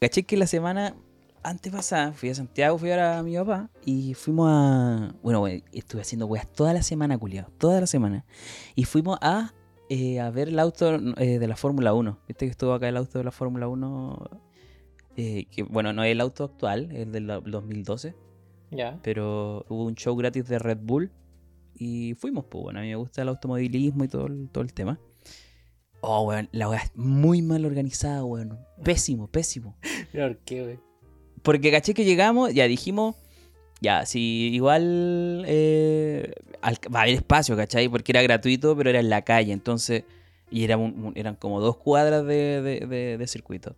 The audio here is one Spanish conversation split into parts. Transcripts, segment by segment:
Caché que la semana antes pasada fui a Santiago, fui a ver a mi papá y fuimos a. Bueno, estuve haciendo weas toda la semana, culiado. Toda la semana. Y fuimos a, eh, a ver el auto eh, de la Fórmula 1. Viste que estuvo acá el auto de la Fórmula 1. eh, que bueno, no es el auto actual, el del 2012. Ya. Pero hubo un show gratis de Red Bull y fuimos, pues bueno, a mí me gusta el automovilismo y todo el tema. Oh, weón, la weá es muy mal organizada, weón. Pésimo, pésimo. ¿Por qué, güey? Porque caché que llegamos, ya dijimos, ya, si igual eh, al- va a haber espacio, ¿cachai? Porque era gratuito, pero era en la calle, entonces, y era un- un- eran como dos cuadras de, de- de- de circuito.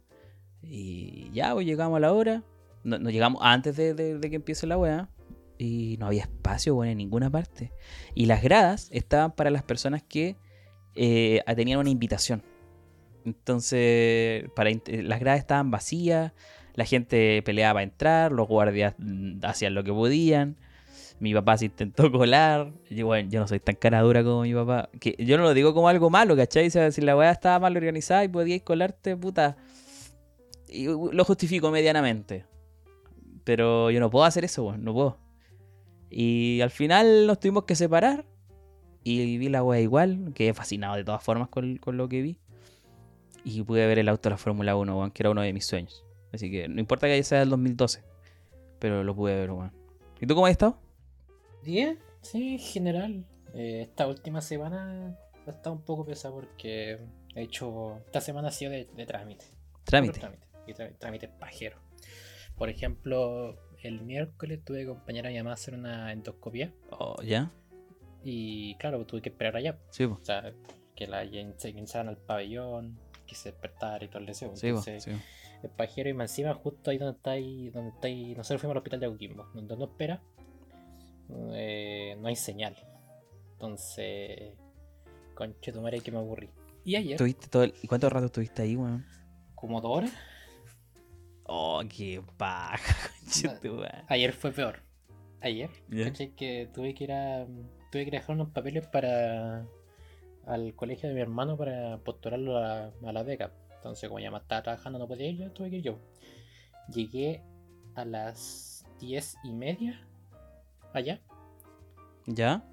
Y ya, pues llegamos a la hora, no, no llegamos antes de, de- de que empiece la weá, y no había espacio, weón, en ninguna parte. Y las gradas estaban para las personas que eh, tenían una invitación. Entonces, para, int- las gradas estaban vacías, la gente peleaba para entrar, los guardias mm, hacían lo que podían. Mi papá se intentó colar. Bueno, yo no soy tan cara dura como mi papá. Que yo no lo digo como algo malo, ¿cachai? Si la weá estaba mal organizada y podíais colarte, puta. y lo justifico medianamente. Pero yo no puedo hacer eso, weón, no puedo. Y al final nos tuvimos que separar. Y vi la weá igual. Quedé fascinado de todas formas con, con lo que vi. Y pude ver el auto de la Fórmula 1, weón, que era uno de mis sueños. Así que no importa que sea del 2012. Pero lo pude ver, weón. ¿Y tú cómo has estado? Bien, sí, en general. Eh, esta última semana ha estado un poco pesada porque he hecho. Esta semana ha sido de, de trámite. Trámite. Trámite. Y trá- trámite pajero. Por ejemplo, el miércoles tuve que acompañar a mi mamá a hacer una endoscopia. Oh, ¿Ya? Y claro, tuve que esperar allá. Sí. O sea, que la se ingresaran al pabellón, que se despertara y todo el deseo. Sí, Entonces, sí. el pajero y más encima justo ahí donde está ahí, donde está ahí, nosotros fuimos al hospital de Coquimbo, donde no espera, eh, no hay señal. Entonces, conche tu madre que me aburrí. Y ayer, ¿Tuviste todo el- ¿Y cuánto rato estuviste ahí, weón? como dos horas, Oh, qué paja, conche tu madre. ayer fue peor. Ayer, caché que tuve que ir a, tuve que dejar unos papeles para al colegio de mi hermano para postularlo a, a la beca. Entonces, como ya me estaba trabajando, no podía ir, yo tuve que ir yo. Llegué a las diez y media allá. ¿Ya?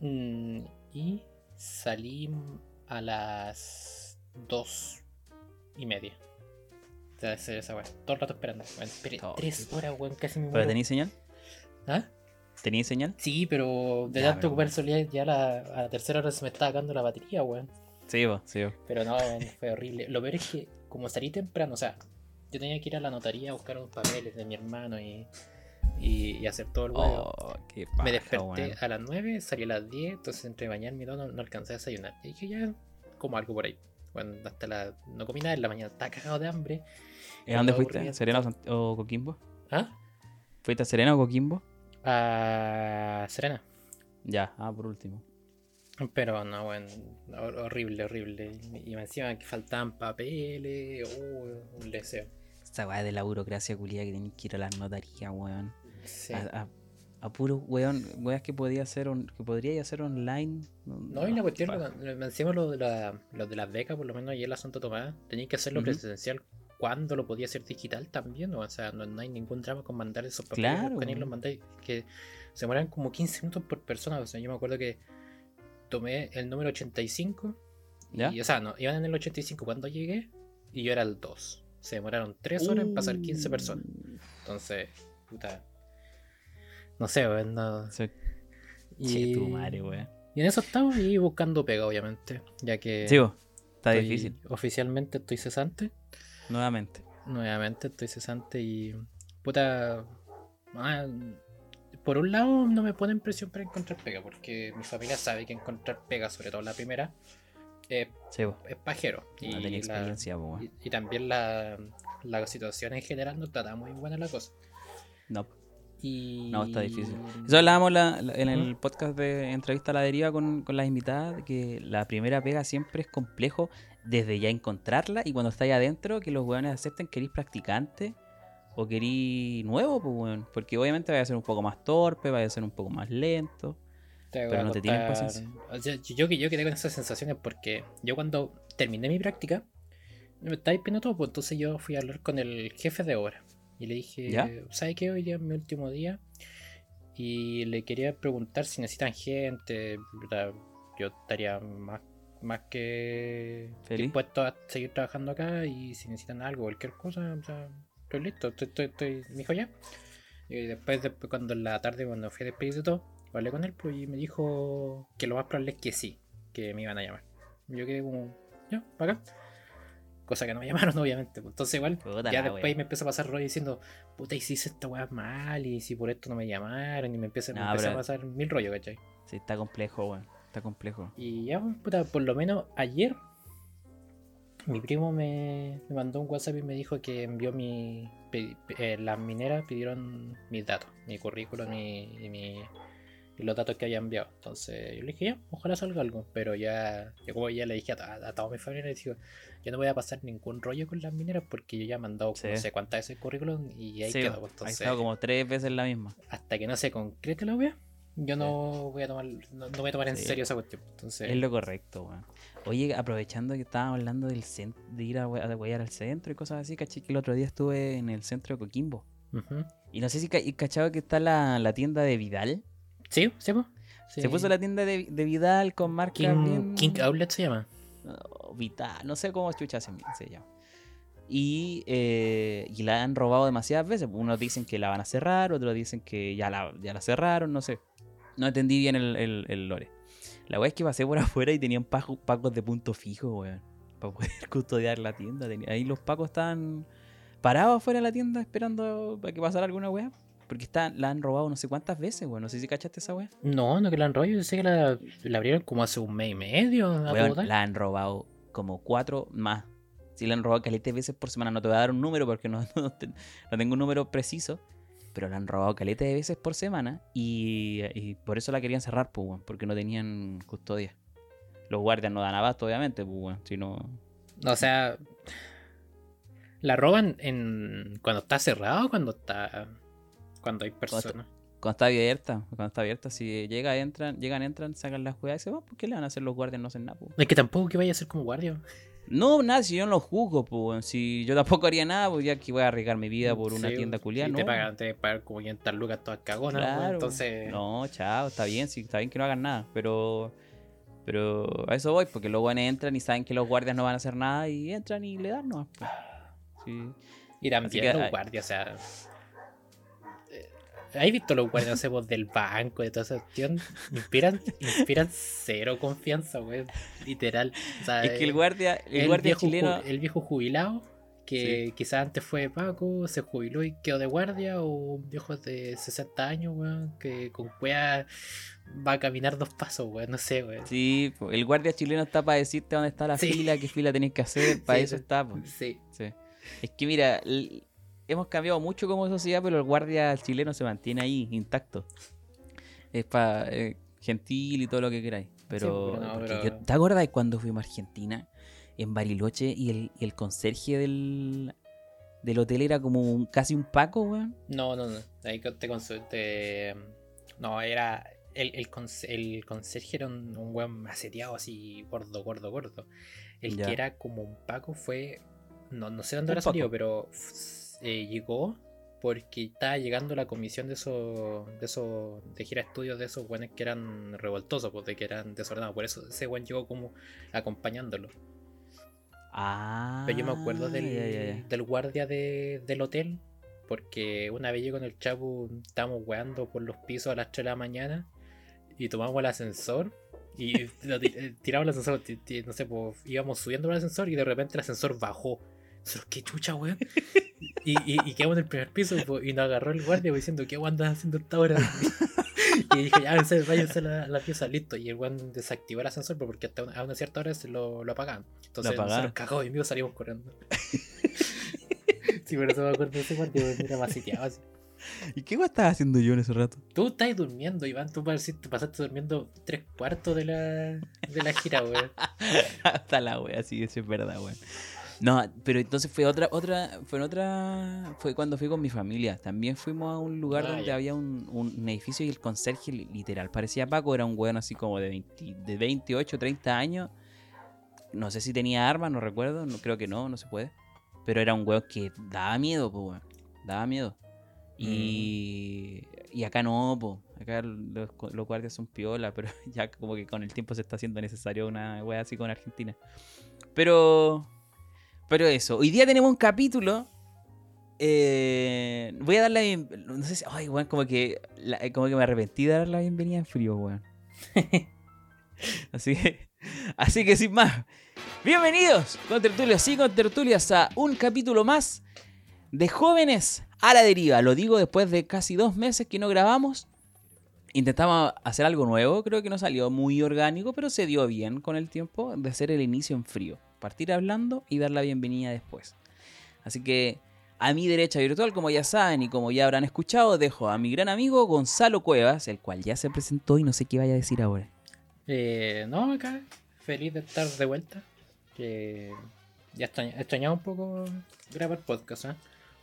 Mm, y salí a las dos y media. Hacer esa weá. Todo el rato esperando. Esperé Oh, tres horas, weón, casi me ¿Pero muero. tenías señal? ¿Ah? ¿Tenías señal? Sí, pero de Ya, tanto ocupar soledad ya la, a la tercera hora se me estaba acabando la batería, weón. Sí, po, sí. po. Pero no, fue horrible. Lo peor es que, como salí temprano, o sea, yo tenía que ir a la notaría a buscar unos papeles de mi hermano y, y, y hacer todo el huevo. Oh, Me desperté a las 9, salí a las 10, entonces entre bañarme y todo no, no alcancé a desayunar. Y dije, ya, como algo por ahí. Bueno, hasta la. No comí nada en la mañana, estaba cagado de hambre. ¿Y a dónde fuiste? ¿Serena o Coquimbo? ¿Ah? ¿Fuiste a Serena o Coquimbo? A Serena. Ya, ah, por último. Pero no, bueno, hor- horrible, horrible. Y encima que faltaban papeles, uh, un deseo. Esta weá de la burocracia culia que tenés que ir a las notarías, weón. Sí. A, a, a puro weón, weas que podía hacer on- que podría hacer online. No, y la cuestión, lo- encima lo de, la, lo de las becas, por lo menos ayer en la Santa Tomás, tenías que hacerlo Ujú. presencial cuando lo podía hacer digital también, o sea, no, no hay ningún drama con mandar esos papeles, Claro, los mandáis, que se demoran como 15 minutos por persona, o sea, yo me acuerdo que tomé el número 85, ¿Ya? y, o sea, no, iban en el 85 cuando llegué, y yo era el 2, se demoraron 3 horas en pasar 15 personas, Uh. entonces, puta, no sé, weón, no... Sí. Y, Che, tu madre, weón. y en eso estamos y buscando pega, obviamente, ya que... Sí, está difícil. Oficialmente estoy cesante. Nuevamente. Nuevamente estoy cesante y. Puta. ah, por un lado, no me ponen presión para encontrar pega, porque mi familia sabe que encontrar pega, sobre todo la primera, eh, Sí, es pajero. Y, No tenía la- experiencia, y, y también la, la situación en general no está muy buena la cosa. No. Y... No, está difícil. Eso hablábamos la- en el podcast de entrevista a la deriva con, con las invitadas, que la primera pega siempre es complejo desde ya encontrarla y cuando estáis adentro que los weones acepten que eres practicante o que eres nuevo, pues weón. Porque obviamente vaya a ser un poco más torpe, vaya a ser un poco más lento. Te Pero no te tienen costar- o sea, yo, que yo quedé con esas sensaciones porque yo cuando terminé mi práctica, me está pidiendo todo, pues entonces yo fui a hablar con el jefe de obra. Y le dije, ¿Ya? ¿sabe qué? Hoy día es mi último día. Y le quería preguntar si necesitan gente. Yo estaría más, más que Feliz. dispuesto a seguir trabajando acá. Y si necesitan algo, cualquier cosa, o sea, estoy listo. Estoy, estoy, estoy- me dijo ya. Y después, después, cuando en la tarde, cuando fui a despedirse de todo, hablé con él pues, y me dijo que lo más probable es que sí, que me iban a llamar. Yo quedé como, ya, para acá. Cosa que no me llamaron, obviamente. pues. Entonces, igual, Puta ya después wea. me empezó a pasar rollo diciendo, puta, y si hice esta weá mal, y si por esto no me llamaron, y me empieza, me No, empezó pero- a pasar mil rollos, ¿cachai? Sí, está complejo, weón. Está complejo. Y ya, pues, puta, por lo menos ayer, mi primo me, me mandó un WhatsApp y me dijo que envió mi. eh, las mineras pidieron mis datos, mi currículum y, y mi- y los datos que había enviado. Entonces yo le dije, ya, ojalá salga algo. Pero ya, yo como ya le dije a, to- a toda mi familia, le digo, yo no voy a pasar ningún rollo con las mineras porque yo ya he mandado Sí. no sé cuántas veces el currículum y ahí Sí, quedó. ha Entonces, estado como tres veces la misma. hasta que no se concrete la wea, yo no voy a tomar, no, no voy a tomar en Sí. serio esa cuestión. Entonces, Es lo correcto, weón. Oye, aprovechando que estábamos hablando del de ir a, a huear al centro y cosas así, caché que el otro día estuve en el centro de Coquimbo. Y no sé si ca- y cachado que está la, la tienda de Vidal. Sí, sí, po. Sí. Se puso la tienda de, de Vidal con marcas King, bien... King Outlet se llama. No, Vital, no sé cómo chucha se, se llama. Y, eh, y la han robado demasiadas veces. Unos dicen que la van a cerrar, otros dicen que ya la, ya la cerraron, no sé. No entendí bien el, el- el lore. La weá es que pasé por afuera y tenían pacos de punto fijo, weón. Para poder custodiar la tienda. Ahí los pacos estaban parados afuera de la tienda esperando para que pasara alguna weá. Porque está, la han robado no sé cuántas veces, weón. No sé si cachaste esa weá. No, no que la han rollo. Yo sé que la, la abrieron como hace un mes y medio. Weón, la han robado como cuatro más. Si la han robado caleta de veces por semana, no te voy a dar un número porque no, no no tengo un número preciso. Pero la han robado caleta de veces por semana y, y por eso la querían cerrar, pues, weón, porque no tenían custodia. Los guardias no dan abasto, obviamente, pues, weón, si no... O sea, la roban en cuando está cerrado o cuando está. Cuando hay personas. Cuando está abierta, cuando está abierta, si llega, entran, llegan, entran, sacan las juegas y se van, ¿por qué le van a hacer los guardias? No hacen nada, pues. Es que tampoco que vaya a ser como guardia. No, nada, si yo no lo juzgo, pues, si yo tampoco haría nada, pues ya que voy a arriesgar mi vida por una Sí, tienda culiada, Te ¿no? pagan, te pagan como 500 lucas todas cagonas. Claro. Entonces. No, chao, está bien, sí, está bien que no hagan nada, pero pero a eso voy, porque los buenos entran y saben que los guardias no van a hacer nada y entran y le dan nomás. pues. Sí. Y también que, los guardias, o sea. ¿Has visto los guardias no sé, pues, del banco, de toda esa cuestión? Inspiran, inspiran cero confianza, güey. Literal. O sea, Es que el eh, guardia, el, guardia viejo, chileno, el viejo jubilado, que quizás antes fue Paco, se jubiló y quedó de guardia, o un viejo de 60 años, weón, que con cuea va a caminar dos pasos, weón, no sé, weón. sí, el guardia chileno está para decirte dónde está la Sí. fila, qué fila tenés que hacer, para Sí, eso está. po. Sí. Sí. Es que mira, hemos cambiado mucho como sociedad, pero el guardia chileno se mantiene ahí, intacto. Es para gentil y todo lo que queráis. Pero, pero no, porque pero- yo- ¿te acuerdas de cuando fuimos a Argentina? En Bariloche y el, y el conserje del, del hotel era como un- casi un Paco, weón. No, no, no. Ahí te consulté. No, era. El, el, el conserje era un, un weón maceteado así, gordo, gordo, gordo. El Ya. que era como un Paco fue. No, no sé dónde habrá salido, pero eh, llegó porque estaba llegando la comisión de esos. de esos. de gira estudios de esos weones que eran revoltosos, pues de que eran desordenados. Por eso ese weón llegó como acompañándolo. Ah. Pero yo me acuerdo del, ya, ya. del guardia de- del hotel. Porque una vez yo con el Chapu estábamos weando por los pisos a las 3 de la mañana. Y tomamos el ascensor. Y eh, tiramos el ascensor. No sé, pues íbamos subiendo el ascensor. Y de repente el ascensor bajó. Nosotros, qué chucha, weón. Y, y, y quedamos en el primer piso. po, y nos agarró el guardia diciendo, ¿qué weón andas haciendo esta hora? Y dijo, ya, váyanse, váyanse a la, pieza, listo. Y el weón desactivó el ascensor porque hasta una- a una cierta hora se lo, lo apagaban. Entonces apagaban. nosotros cagados y mío salimos corriendo. sí, por eso me acuerdo de ese guardia, era más sitiado así. ¿Y qué weón estaba haciendo yo en ese rato? Tú estás durmiendo, Iván, tú pasaste durmiendo tres cuartos de la, de la gira, weón. Hasta la wea, sí, eso es verdad, weón. No, pero entonces fue otra, otra, fue otra, fue cuando fui con mi familia. También fuimos a un lugar Ah, donde ya. había un, un edificio y el conserje li- literal parecía Paco, era un weón así como de, 20 de 28, 30 años. no sé si tenía armas, no recuerdo, no, creo que no, no se puede. Pero era un weón que daba miedo, pues, weón. Daba miedo. Y, y acá no, pues. Acá los, los guardias son piola, pero ya como que con el tiempo se está haciendo necesario una wea así con Argentina. Pero. Pero eso. Hoy día tenemos un capítulo. eh, voy a dar la bien- No sé si. Ay, weón, como que. la- como que me arrepentí de dar la bienvenida en frío, weón. así que. Así que sin más. Bienvenidos con tertulios y con tertulias a un capítulo más de jóvenes a la deriva. Lo digo después de casi dos meses que no grabamos. Intentamos hacer algo nuevo, creo que no salió muy orgánico, pero se dio bien con el tiempo de hacer el inicio en frío. Partir hablando y dar la bienvenida después. Así que a mi derecha virtual, como ya saben y como ya habrán escuchado, dejo a mi gran amigo Gonzalo Cuevas, el cual ya se presentó y no sé qué vaya a decir ahora. Eh, no, acá, feliz de estar de vuelta. Que ya extraña- extrañaba un poco grabar podcast, ¿eh?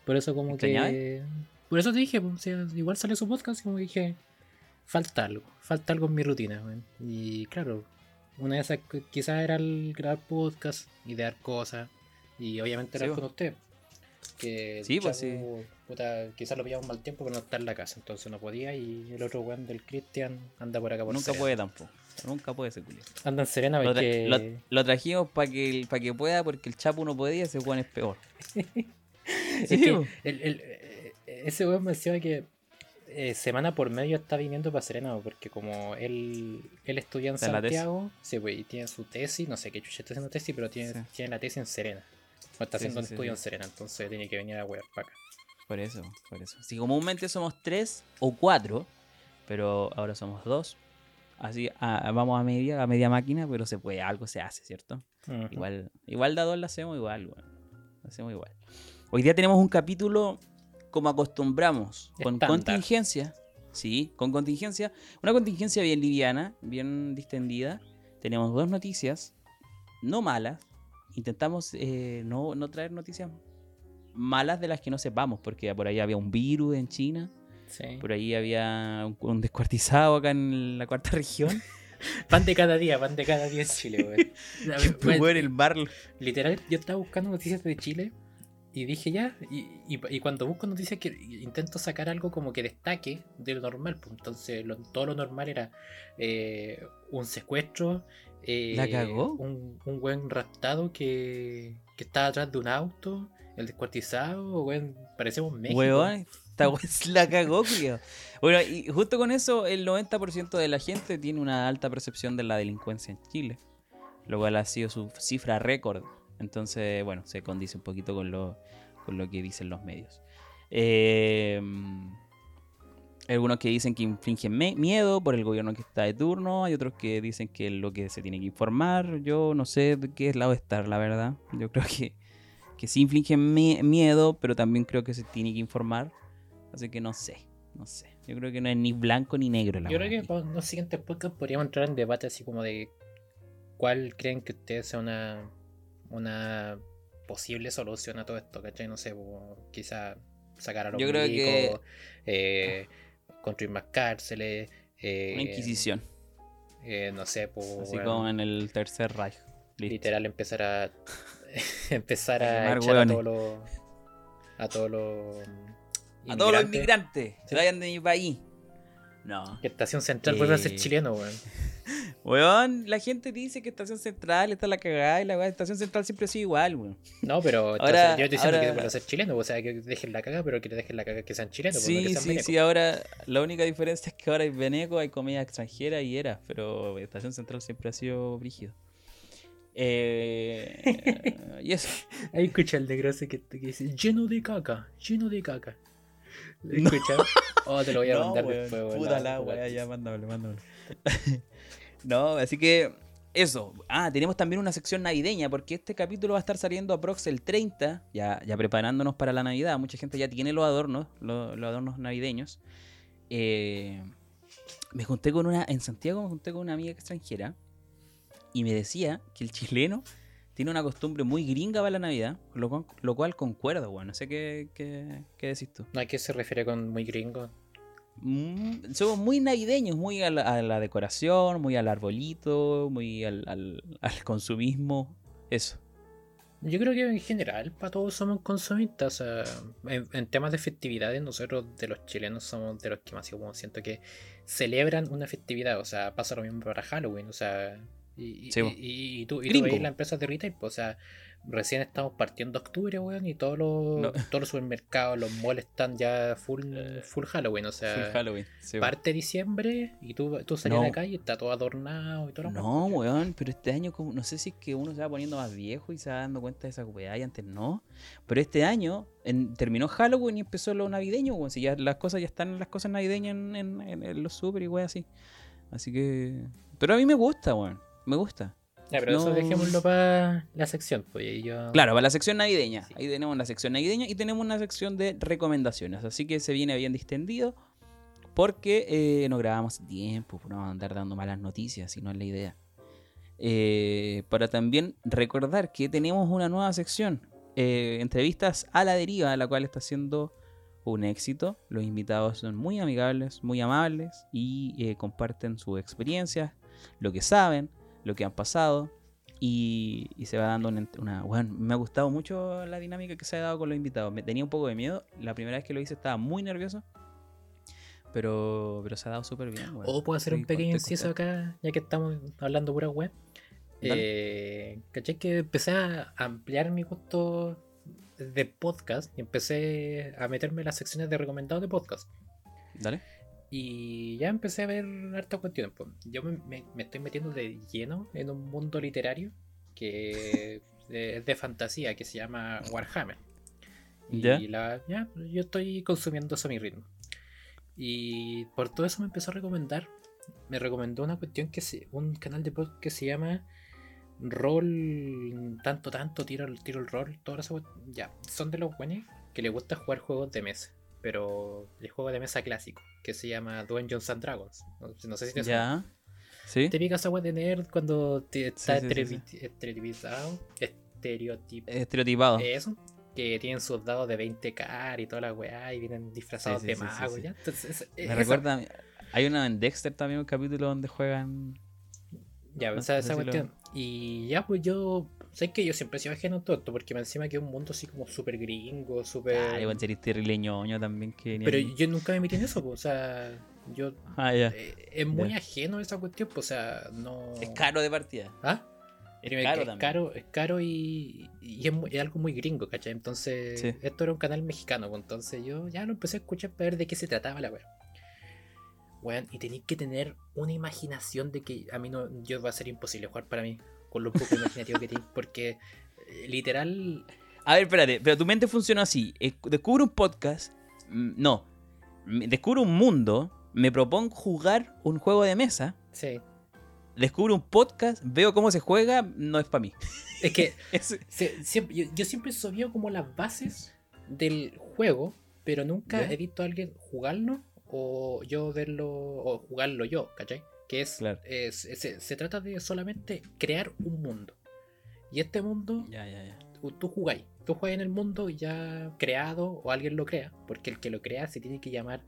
Por eso como que... Por eso te dije, pues, o sea, igual salió su podcast y como que dije, falta algo, falta algo en mi rutina. Y claro, una de esas quizás era el grabar podcast, idear cosas, y obviamente era Sí, con usted. Que Sí, pues, chavo, puta, quizás lo pillamos mal tiempo, pero no está en la casa, entonces no podía, y el otro weón del Cristian anda por acá por Nunca Serena. puede tampoco. Nunca puede ese culiao. Anda en Serena Lo, tra- lo- lo trajimos para que, pa' que pueda, porque el Chapo no podía, ese Juan es peor. Es Sí, que el- el- eh, ese weón me decía que eh, semana por medio está viniendo para Serena, porque como él, él estudia en. Santiago, sí, pues, y tiene su tesis, no sé qué chucha está haciendo tesis, pero tiene, Sí. tiene la tesis en Serena. O está Sí, haciendo un estudio en Serena, entonces tiene que venir a wear para acá. Por eso, por eso. Si comúnmente somos tres o cuatro, pero ahora somos dos. Así a- vamos a media, a media máquina, pero se puede, algo se hace, ¿cierto? Igual, igual de a dos la hacemos igual. Lo hacemos igual. Hoy día tenemos un capítulo como acostumbramos, con Estándar. contingencia. Sí, con contingencia. Una contingencia bien liviana, bien distendida. Tenemos dos noticias, no malas. Intentamos eh, no, no traer noticias malas de las que no sepamos, porque por ahí había un virus en China, Sí. por ahí había un, un descuartizado acá en la cuarta región. Pan de cada día, pan de cada día en Chile, weón, el mar Literal, yo estaba buscando noticias de Chile y dije ya, y, y- y cuando busco noticias que intento sacar algo como que destaque de lo normal, pues entonces lo- todo lo normal era eh, un secuestro, eh, ¿La cagó? Un, un buen raptado que, que estaba atrás de un auto, el descuartizado, weón, parecemos México. Weón, esta se la cagó, culiao. Bueno, y justo con eso, el 90% de la gente tiene una alta percepción de la delincuencia en Chile. Lo cual ha sido su cifra récord. Entonces, bueno, se condice un poquito con lo, con lo que dicen los medios. Eh, hay algunos que dicen que infringen miedo por el gobierno que está de turno. Hay otros que dicen que es lo que se tiene que informar. Yo no sé de qué lado estar, la verdad. Yo creo que, que sí infringen me- miedo, pero también creo que se tiene que informar. Así que no sé, no sé. Yo creo que no es ni blanco ni negro la Yo creo que para los siguientes podcasts podríamos entrar en debate así como de cuál creen que ustedes sea una, una posible solución a todo esto, ¿cachai? No sé, quizá sacar a los Yo creo que- eh, construir más cárceles, eh, Una inquisición. eh, no sé, po, así weón, como en el tercer Reich. Listo. literal empezar a empezar A a echar a todos los a todos los A todos los inmigrantes. inmigrantes, Sí. se vayan de mi país. No. Que Estación Central vuelve a ser Eh, chileno, weón. Weón, la gente dice que Estación Central está la cagada y la de Estación Central siempre ha sido igual, weón. No, pero Ahora- yo estoy diciendo ahora- que vuelva a ser chileno, o sea, que dejen la caga, pero que dejen la caga que sean chilenos, pues, no que Sí, sean sí, venecos. sí, ahora la única diferencia es que ahora hay Beneco, hay comida extranjera y era, pero Estación Central siempre ha sido brígido. Eh, y eso. Ahí escucha el ese que, que dice lleno de caca, lleno de caca. ¿Lo No. Oh, te lo voy a No, mandar weón, después, weón, Puta la- weá, ya mándame, mándame. no, así que eso. Ah, tenemos también una sección navideña, porque este capítulo va a estar saliendo aprox el 30, ya, ya preparándonos para la Navidad. Mucha gente ya tiene los adornos, los, los adornos navideños. Eh, me junté con una, en Santiago me junté con una amiga extranjera y me decía que el chileno tiene una costumbre muy gringa para la Navidad, lo cual, lo cual concuerdo, weón. No sé qué, qué, qué decís tú. ¿a qué se refiere con muy gringo? Mm, somos muy navideños, muy a la, a la decoración, muy al arbolito, muy al, al- al consumismo Eso. Yo creo que en general para todos somos consumistas. O sea, en, en temas de festividades, nosotros de los chilenos somos de los que más como siento que celebran una festividad. O sea, pasa lo mismo para Halloween. O sea, y, y, Sí, y- y tú, y tú veis las empresas de retail, pues, o sea, recién estamos partiendo octubre, weón, y todos los, No. todos los supermercados, los malls están ya full, Eh, full Halloween. O sea, Full Halloween. sí, po. parte diciembre y tú, tú salías No. a la calle y está todo adornado y todo lo No, weón, pero este año como, no sé si es que uno se va poniendo más viejo y se va dando cuenta de esa weá y antes no. Pero este año en- terminó Halloween y empezó lo navideño, weón. Si ya las cosas ya están las cosas navideñas en, en- en- en los super y weá así. Así que. Pero a mí me gusta, weón. Me gusta. Ya, pero eso No. dejémoslo para la sección, pues yo... Claro, para la sección navideña. Sí. Ahí tenemos la sección navideña y tenemos una sección de recomendaciones. Así que se viene bien distendido. Porque eh, no grabamos tiempo. pues No vamos a andar dando malas noticias, si no es la idea. Eh, para también recordar que tenemos una nueva sección. eh, entrevistas a la deriva, la cual está siendo un éxito. Los invitados son muy amigables, muy amables y eh, comparten sus experiencias, lo que saben, lo que han pasado y, y se va dando una, una- bueno, me ha gustado mucho la dinámica que se ha dado con los invitados. Me tenía un poco de miedo. La primera vez que lo hice estaba muy nervioso. Pero, pero se ha dado súper bien. O puedo hacer un pequeño inciso acá, ya que estamos hablando pura web. Eh, ¿Cachai? Que empecé a ampliar mi gusto de podcast y empecé a meterme en las secciones de recomendados de podcast. Dale. Y ya empecé a ver hartas cuestiones. pues. Yo me, me- me estoy metiendo de lleno en un mundo literario que es de fantasía, que se llama Warhammer. Y ¿Ya? la- ya, yo estoy consumiendo eso a mi ritmo. Y por todo eso me empezó a recomendar. Me recomendó una cuestión que se, un canal de podcast que se llama Roll tanto tanto tiro el tiro el rol, esa cuest- ya, son de los buenos que les gusta jugar juegos de mesa, pero el juego de mesa clásico que se llama Dungeons and Dragons. No, no sé si te suena. Ya. ¿Sí? Te de nerd cuando te está sí, sí, estereotipado, estereotip- Estereotipado. eso, que tienen sus dados de 20k y toda la weá y vienen disfrazados de magos. ¿ya? Entonces, es- Me esa- recuerda. Hay una en Dexter también, un capítulo donde juegan. Ya, no esa, esa cuestión. Y ya, pues yo. Sé que yo siempre he sido ajeno a todo esto, porque me encima que es un mundo así como súper gringo, súper. Ah, igual sería terrible ñoño también. Que Pero yo nunca me metí en eso, pues, o sea. Yo. Ah, ya. eh, es muy Ya. ajeno esa cuestión, pues, o sea, no. Es caro de partida. ¿Ah? Es caro es también. caro, es caro y, y es, muy- es algo muy gringo, ¿cachai? Entonces, Sí. esto era un canal mexicano, pues, entonces yo ya lo empecé a escuchar para ver de qué se trataba la weá. Weón, y tenéis que tener una imaginación de que a mí no, yo va a ser imposible jugar para mí, con lo poco imaginativo que tenéis, porque eh, literal, A ver, espérate, pero tu mente funciona así. Descubre un podcast. mm, No. Descubre un mundo. Me propongo jugar un juego de mesa. sí. Descubro un podcast. Veo cómo se juega. No es para mí. Es que Es- se- siempre- yo, yo siempre sabía como las bases del juego, pero nunca ¿Ya? he visto a alguien jugarlo o yo verlo o jugarlo yo, ¿cachai? Que es, Claro. es- se, se trata de solamente crear un mundo. Y este mundo, Ya, ya, ya. tú, tú jugáis. Tú juegas en el mundo ya creado o alguien lo crea, porque el que lo crea se tiene que llamar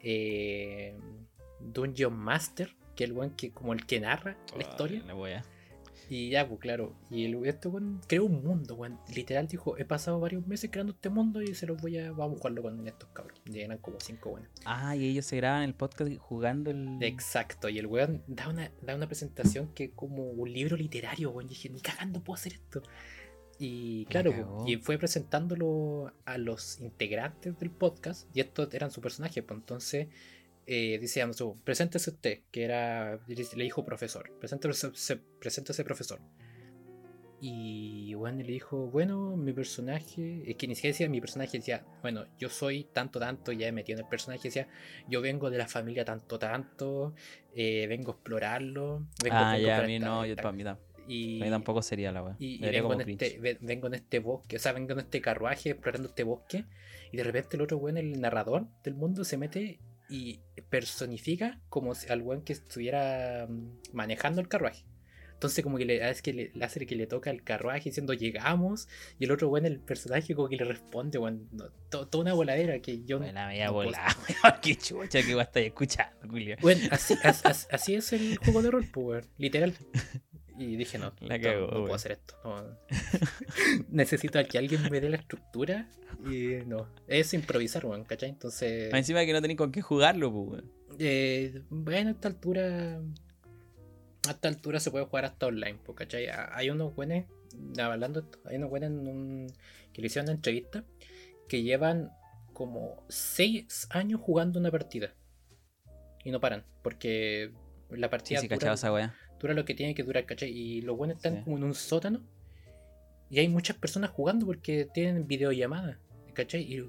eh, Dungeon Master, que es el weón que como el que narra la historia. Ay, la wea. Y ya, pues claro. Y el, este weón creó un mundo, weón. Literal dijo, he pasado varios meses creando este mundo y se los voy a. Vamos a jugarlo con estos cabros. Y eran como cinco weones. Ah, y ellos se graban el podcast jugando el. Exacto. Y el weón da una, da una presentación que es como un libro literario, weón. Y dije, ni cagando puedo hacer esto. Y La claro, pues, y fue presentándolo a los integrantes del podcast. Y estos eran su personaje, pues entonces. Eh, dice, sé, preséntese usted, que era, le dijo profesor, preséntese, se- preséntese profesor. Y bueno, le dijo, bueno, mi personaje, es que ni siquiera decía mi personaje, decía, bueno, yo soy tanto, tanto, ya he metido en el personaje, decía, yo vengo de la familia tanto, tanto, eh, vengo a explorarlo. Vengo, ah, vengo ya, a mí no, yo, para mí, tam- y, mí tampoco sería la wea. y, y vengo, en este, ve- vengo en este bosque, o sea, vengo en este carruaje explorando este bosque, y de repente el otro weón, el narrador del mundo, se mete y personifica como si al weón que estuviera mm, manejando el carruaje. Entonces como que le es que le, le hace que le toca el carruaje diciendo llegamos y el otro weón, el personaje como que le responde, weón, no, to- toda una voladera que yo... Buena media no volada. Qué chucha que va a estar escuchando, Julio. Bueno, así, as- as- así es el juego de rol, pues, literal. Y dije, no, La no, puedo hacer esto. no. Necesito que alguien me dé la estructura. Y no, es improvisar, weón, ¿cachai? Entonces, encima que no tenéis con qué jugarlo, pues, weón. eh, bueno, a esta altura, a esta altura se puede jugar hasta online, pues, ¿cachai? Ha- Hay unos buenos, hablando, esto, hay unos buenos un- que le hicieron una entrevista que llevan como 6 años jugando una partida. Y no paran, porque la Sí, partida sí, dura- cachaba esa weá. Dura lo que tiene que durar, ¿cachai? Y los buenos están Sí. como en un sótano y hay muchas personas jugando porque tienen videollamadas, ¿cachai? Y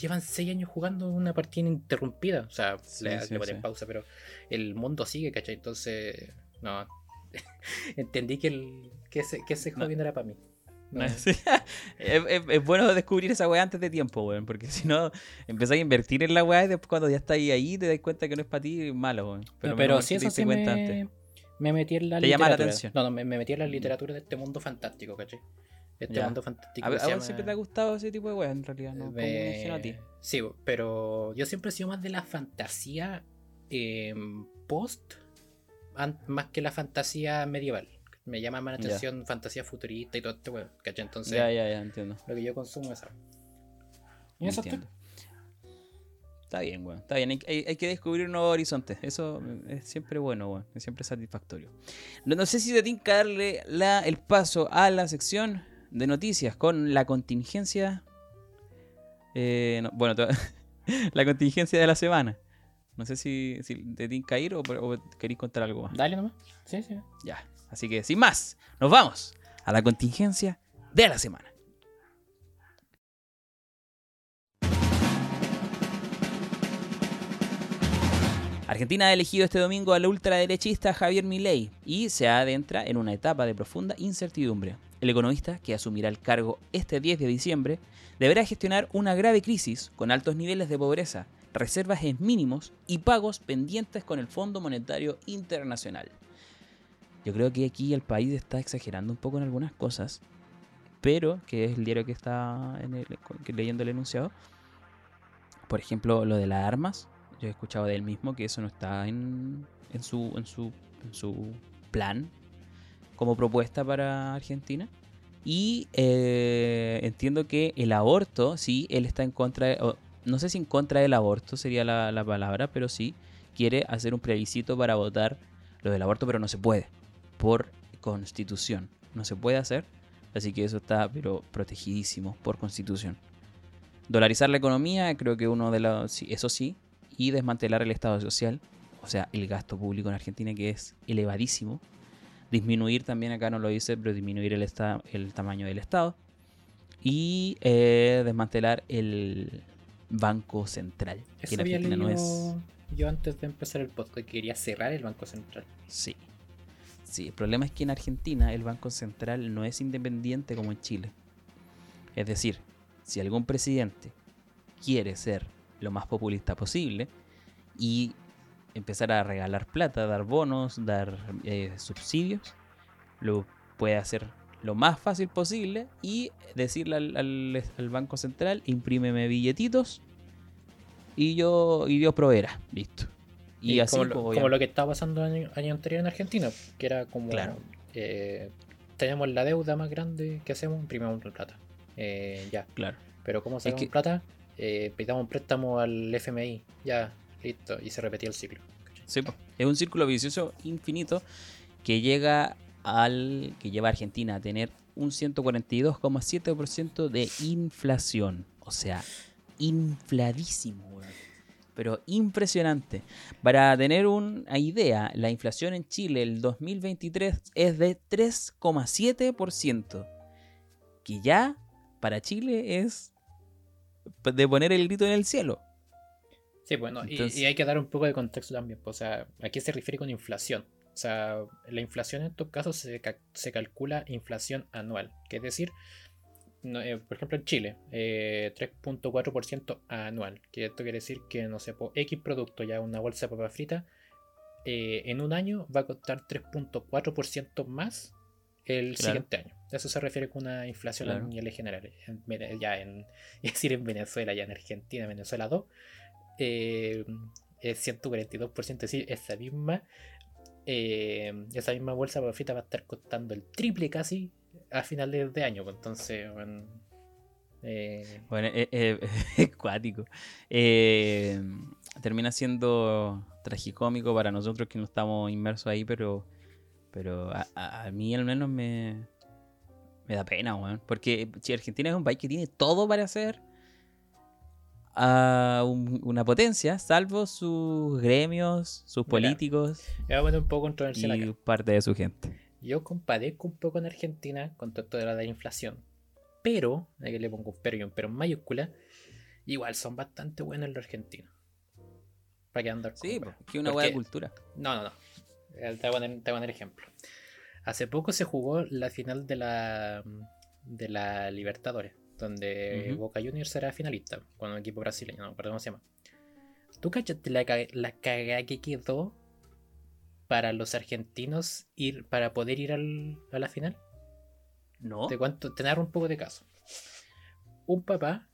llevan seis años jugando una partida ininterrumpida. O sea, Sí, le, sí, le ponen pausa, pero el mundo sigue, ¿cachai? Entonces, no. Entendí que, el, que ese, que ese No. no era para mí. No. Sí. es, es- es bueno descubrir esa weá antes de tiempo, weón. Porque si no, empezás a invertir en la weá y después cuando ya estás ahí, ahí te das cuenta que no es para ti, malo, weón. Pero, sí, que te eso sí me, antes. Me metí en la Te llama la literatura. atención. No, no, me, me metí en la Mm. literatura de este mundo fantástico, ¿cachai? Este Ya. mundo fantástico. A, que ver, se a vos llama- siempre te ha gustado ese tipo de weá, en realidad, ¿no? Como me imagino a ti. Sí, pero yo siempre he sido más de la fantasía eh, post más que la fantasía medieval. Me llama más la Ya. atención fantasía futurista y todo este weón, ¿cachai? Entonces, Ya, ya, ya, entiendo. lo que yo consumo es eso. Y eso. Está bien, weón. Está bien. Hay, hay- hay que descubrir un nuevo horizonte. Eso es siempre bueno, weón. Es siempre satisfactorio. No, no sé si te tinca darle la, el paso a la sección de noticias con la contingencia. eh, no, bueno, la contingencia de la semana. No sé si, si te tinca ir o, o queréis contar algo más. Dale nomás. Sí, sí. Ya. Así que sin más, nos vamos a la contingencia de la semana. Argentina ha elegido este domingo al ultraderechista Javier Milei y se adentra en una etapa de profunda incertidumbre. El economista, que asumirá el cargo este 10 de diciembre, deberá gestionar una grave crisis con altos niveles de pobreza, reservas en mínimos y pagos pendientes con el Fondo Monetario Internacional. Yo creo que aquí el país está exagerando un poco en algunas cosas, pero que es el diario que está en el- leyendo el enunciado. Por ejemplo, lo de las armas. Yo he escuchado de él mismo que eso no está en, en, su, en, su, en su plan como propuesta para Argentina. Y eh, entiendo que el aborto, sí, él está en contra, no sé si en contra del aborto sería la, la palabra, pero sí quiere hacer un plebiscito para votar lo del aborto, pero no se puede, por constitución. No se puede hacer, así que eso está, pero protegidísimo por constitución. Dolarizar la economía, creo que uno de los, eso sí, y desmantelar el Estado social, o sea, el gasto público en Argentina que es elevadísimo. Disminuir también, acá no lo dice, pero disminuir el, esta- el tamaño del Estado. Y eh, desmantelar el Banco Central, que en Argentina no es... yo antes de empezar el podcast que quería cerrar el Banco Central. Sí. Sí, el problema es que en Argentina el Banco Central no es independiente como en Chile. Es decir, si algún presidente quiere ser lo más populista posible y empezar a regalar plata, dar bonos, dar eh, subsidios, lo puede hacer lo más fácil posible y decirle al, al- al Banco Central, imprímeme billetitos y yo, y Dios proveerá. Listo. Y, así como, lo, pues, como lo que estaba pasando año, año anterior en Argentina, que era como Claro. eh, tenemos la deuda más grande que hacemos, imprimimos plata. Eh, ya. Claro. Pero ¿cómo sacamos que- plata? Eh, pidamos un préstamo al FMI. Ya, listo. Y se repetía el ciclo. Sí, po. es un círculo vicioso infinito que llega al que lleva a Argentina a tener un 142,7% de inflación. O sea, infladísimo. Pero impresionante. Para tener una idea, la inflación en Chile el 2023 es de 3,7%. Que ya para Chile es de poner el grito en el cielo. Sí, bueno, y- hay que dar un poco de contexto también. pues, O sea, ¿a qué se refiere con inflación? O sea, la inflación en estos casos se, ca- se calcula inflación anual, que es decir, no, eh, por ejemplo en Chile, eh, 3.4% anual, que esto quiere decir que, no sé, por X producto, ya una bolsa de papa frita, eh, en un año va a costar 3.4% más el Claro. siguiente año. Eso se refiere con una inflación Claro. a niveles generales. En ya en, es decir, en Venezuela, ya en Argentina, Venezuela 2, eh, es 142%, es decir, esa misma eh, esa misma bolsa de fritas va a estar costando el triple casi a finales de año. pues, Entonces, bueno, eh, Bueno, eh, eh, es cuático. Eh, termina siendo tragicómico para nosotros que no estamos inmersos ahí, pero, pero a mí al menos me, me da pena, weón. Porque si Argentina es un país que tiene todo para ser un- una potencia, salvo sus gremios, sus Mira, políticos un poco controversial y acá. parte de su gente. Yo compadezco un poco en Argentina con todo esto de la de la inflación. Pero, aquí le pongo un pero y un pero en mayúscula, igual son bastante buenos los argentinos. Para que andar Sí, que una de cultura. No, no, no. Eh, Te voy, a poner, te voy a poner ejemplo. Hace poco se jugó la final de la de la Libertadores, donde. Boca Juniors era finalista con un equipo brasileño, no cómo se llama. ¿Tú cachaste la, la cagada que quedó para los argentinos ir para poder ir al- a la final? ¿No? Te cuento, te narro un poco de caso. Un papá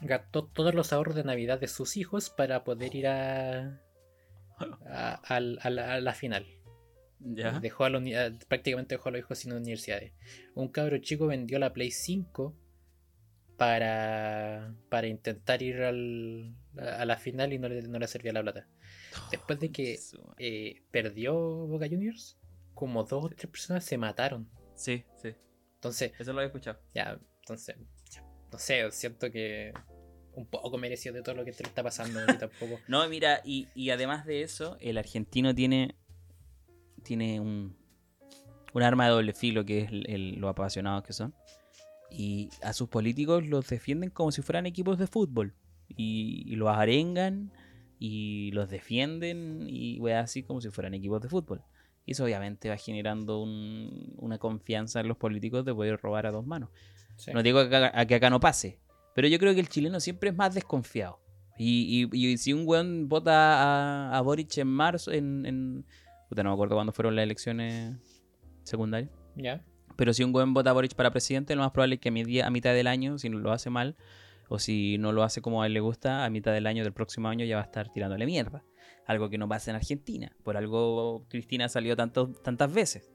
gastó todos los ahorros de Navidad de sus hijos para poder ir a, a, al- a la, a la final. ¿Ya? Dejó a los a- prácticamente dejó a los hijos sin universidades. Un cabro chico vendió la Play 5 para, para intentar ir al- a la final y no le, no le servía la plata. Después de que Su madre. eh, perdió Boca Juniors, como dos o tres personas se mataron. Sí, sí. Entonces, Eso lo he escuchado. ya, entonces, no sé, siento que un poco merecido de todo lo que te está pasando tampoco. No, mira, y, y además de eso, el argentino tiene, tiene un, un arma de doble filo, que es el- el- lo apasionados que son. Y a sus políticos los defienden como si fueran equipos de fútbol. Y, y los arengan y los defienden y weas así como si fueran equipos de fútbol. Y eso obviamente va generando un- una confianza en los políticos de poder robar a dos manos. Sí. No digo que acá, a que acá no pase, pero yo creo que el chileno siempre es más desconfiado. Y, y- y si un weón vota a, a Boric en marzo, en, en- Puta, no me acuerdo cuándo fueron las elecciones secundarias. ¿Ya? Pero si un weón vota Boric para presidente, lo más probable es que a, media- a mitad del año, si lo hace mal, o si no lo hace como a él le gusta, a mitad del año del próximo año ya va a estar tirándole mierda. Algo que no pasa en Argentina. Por algo Cristina salió tanto, tantas veces.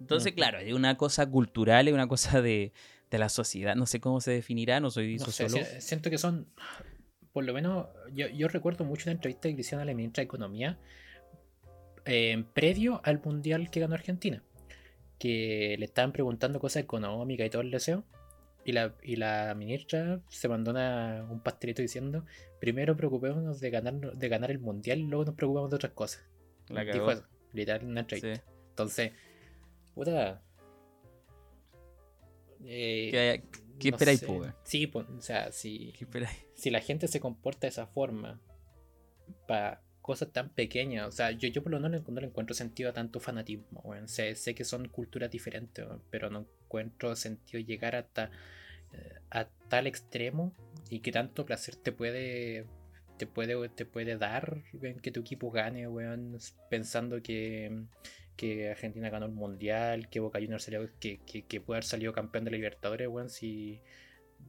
Entonces, Ujú. claro, es una cosa cultural, es una cosa de, de la sociedad. No sé cómo se definirá, no soy No sociólogo. siento que son, por lo menos, yo, yo recuerdo mucho una entrevista que le hicieron a la ministra de Economía eh, previo al mundial que ganó Argentina, que le estaban preguntando cosas económicas y todo el deseo. Y la, y la ministra se mandó una- un pastelito diciendo: Primero preocupémonos de ganar, de ganar el mundial y luego nos preocupamos de otras cosas. La Dijo eso, literal, una entrevista. Sí. Entonces, puta. eh, ¿Qué, qué no esperáis, weón? Sí, pues, o sea, si, si la gente se comporta de esa forma para cosas tan pequeñas, o sea, yo, yo por lo menos no le encuentro sentido a tanto fanatismo, weón. Sé, sé que son culturas diferentes, pero no encuentro sentido llegar hasta eh, a tal extremo y que tanto placer te puede te puede te puede dar que tu equipo gane, weón, pensando que que Argentina ganó el mundial, que Boca Juniors salió, que, que, que puede haber salido campeón de la Libertadores, weón, si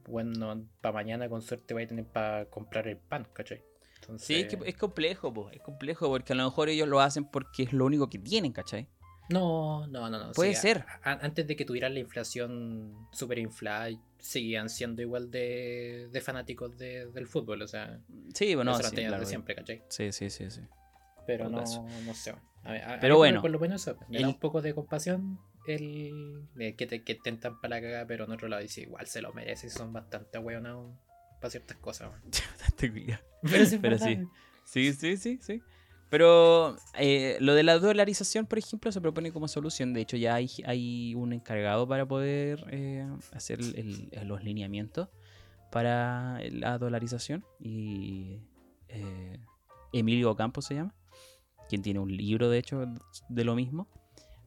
bueno, para mañana con suerte va a tener para comprar el pan, ¿cachai? Entonces, Sí, es, que es complejo, po, es complejo porque a lo mejor ellos lo hacen porque es lo único que tienen, ¿cachai? No, no, no, no. Puede ser. a- a- antes de que tuvieran la inflación super inflada, seguían siendo igual de, de fanáticos de- del fútbol, o sea, Sí, bueno, sí, claro. de siempre, ¿cachai? Sí, sí, sí, sí. Pero no, no sé. A Pero bueno, por lo menos eso, me da un poco de compasión el de que te que tentan para la cagada, pero en otro lado dice igual se lo merece son bastante ahueonados para ciertas cosas. Pero, sí es Pero sí. Sí, sí, sí, sí. Pero eh, lo de la dolarización, por ejemplo, se propone como solución. De hecho, ya hay, hay un encargado para poder eh, hacer el- el- los lineamientos para la dolarización. Y eh, Emilio Campos se llama, quien tiene un libro, de hecho, de lo mismo.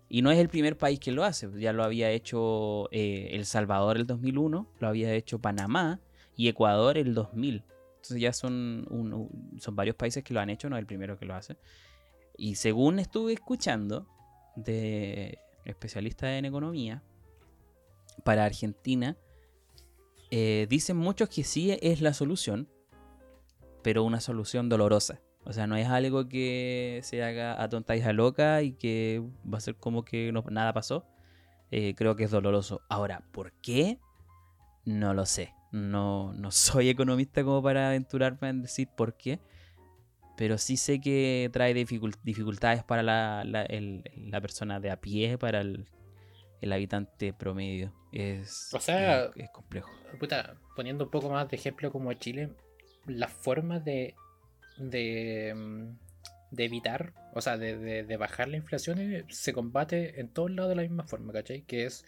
Y no es el primer país que lo hace. Ya lo había hecho eh, El Salvador el 2001, lo había hecho Panamá y Ecuador el 2000. Entonces ya son, un- son varios países que lo han hecho, no es el primero que lo hace. Y según estuve escuchando de especialistas en economía, para Argentina, eh, dicen muchos que sí es la solución, pero una solución dolorosa. O sea, no es algo que se haga a tonta y a loca y que va a ser como que no, nada pasó. Eh, creo que es doloroso. Ahora, ¿por qué? No lo sé. No, no soy economista como para aventurarme en decir por qué. Pero sí sé que trae dificul- dificultades para la, la- el- la persona de a pie, para el, el habitante promedio. Es, O sea, es, es complejo. Puta, poniendo un poco más de ejemplo como Chile, las formas de, de, mm, de evitar, o sea, de, de- de bajar la inflación eh, se combate en todos lados de la misma forma, ¿cachai? Que es,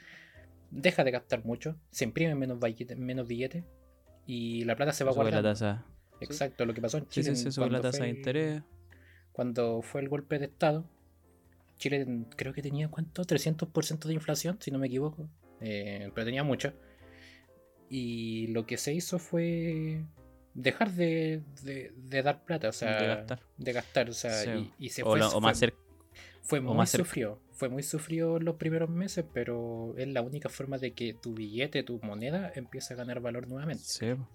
deja de gastar mucho, se imprimen menos billetes, menos billetes y la plata se va Sube la guardando. tasa. Exacto, lo que pasó en Chile sí, sí, sube la cuando tasa fue de el- interés. cuando fue el golpe de Estado, Chile creo que tenía cuánto, 300% de inflación, si no me equivoco, Eh, pero tenía mucho. Y lo que se hizo fue dejar de, de- de dar plata, o sea, De gastar. de gastar, o sea, Sí. y, y se O, fue, la- o fue- más cerca. fue o muy más cerca. Fue muy sufrido los primeros meses, pero es la única forma de que tu billete, tu moneda, empiece a ganar valor nuevamente. Sí. po.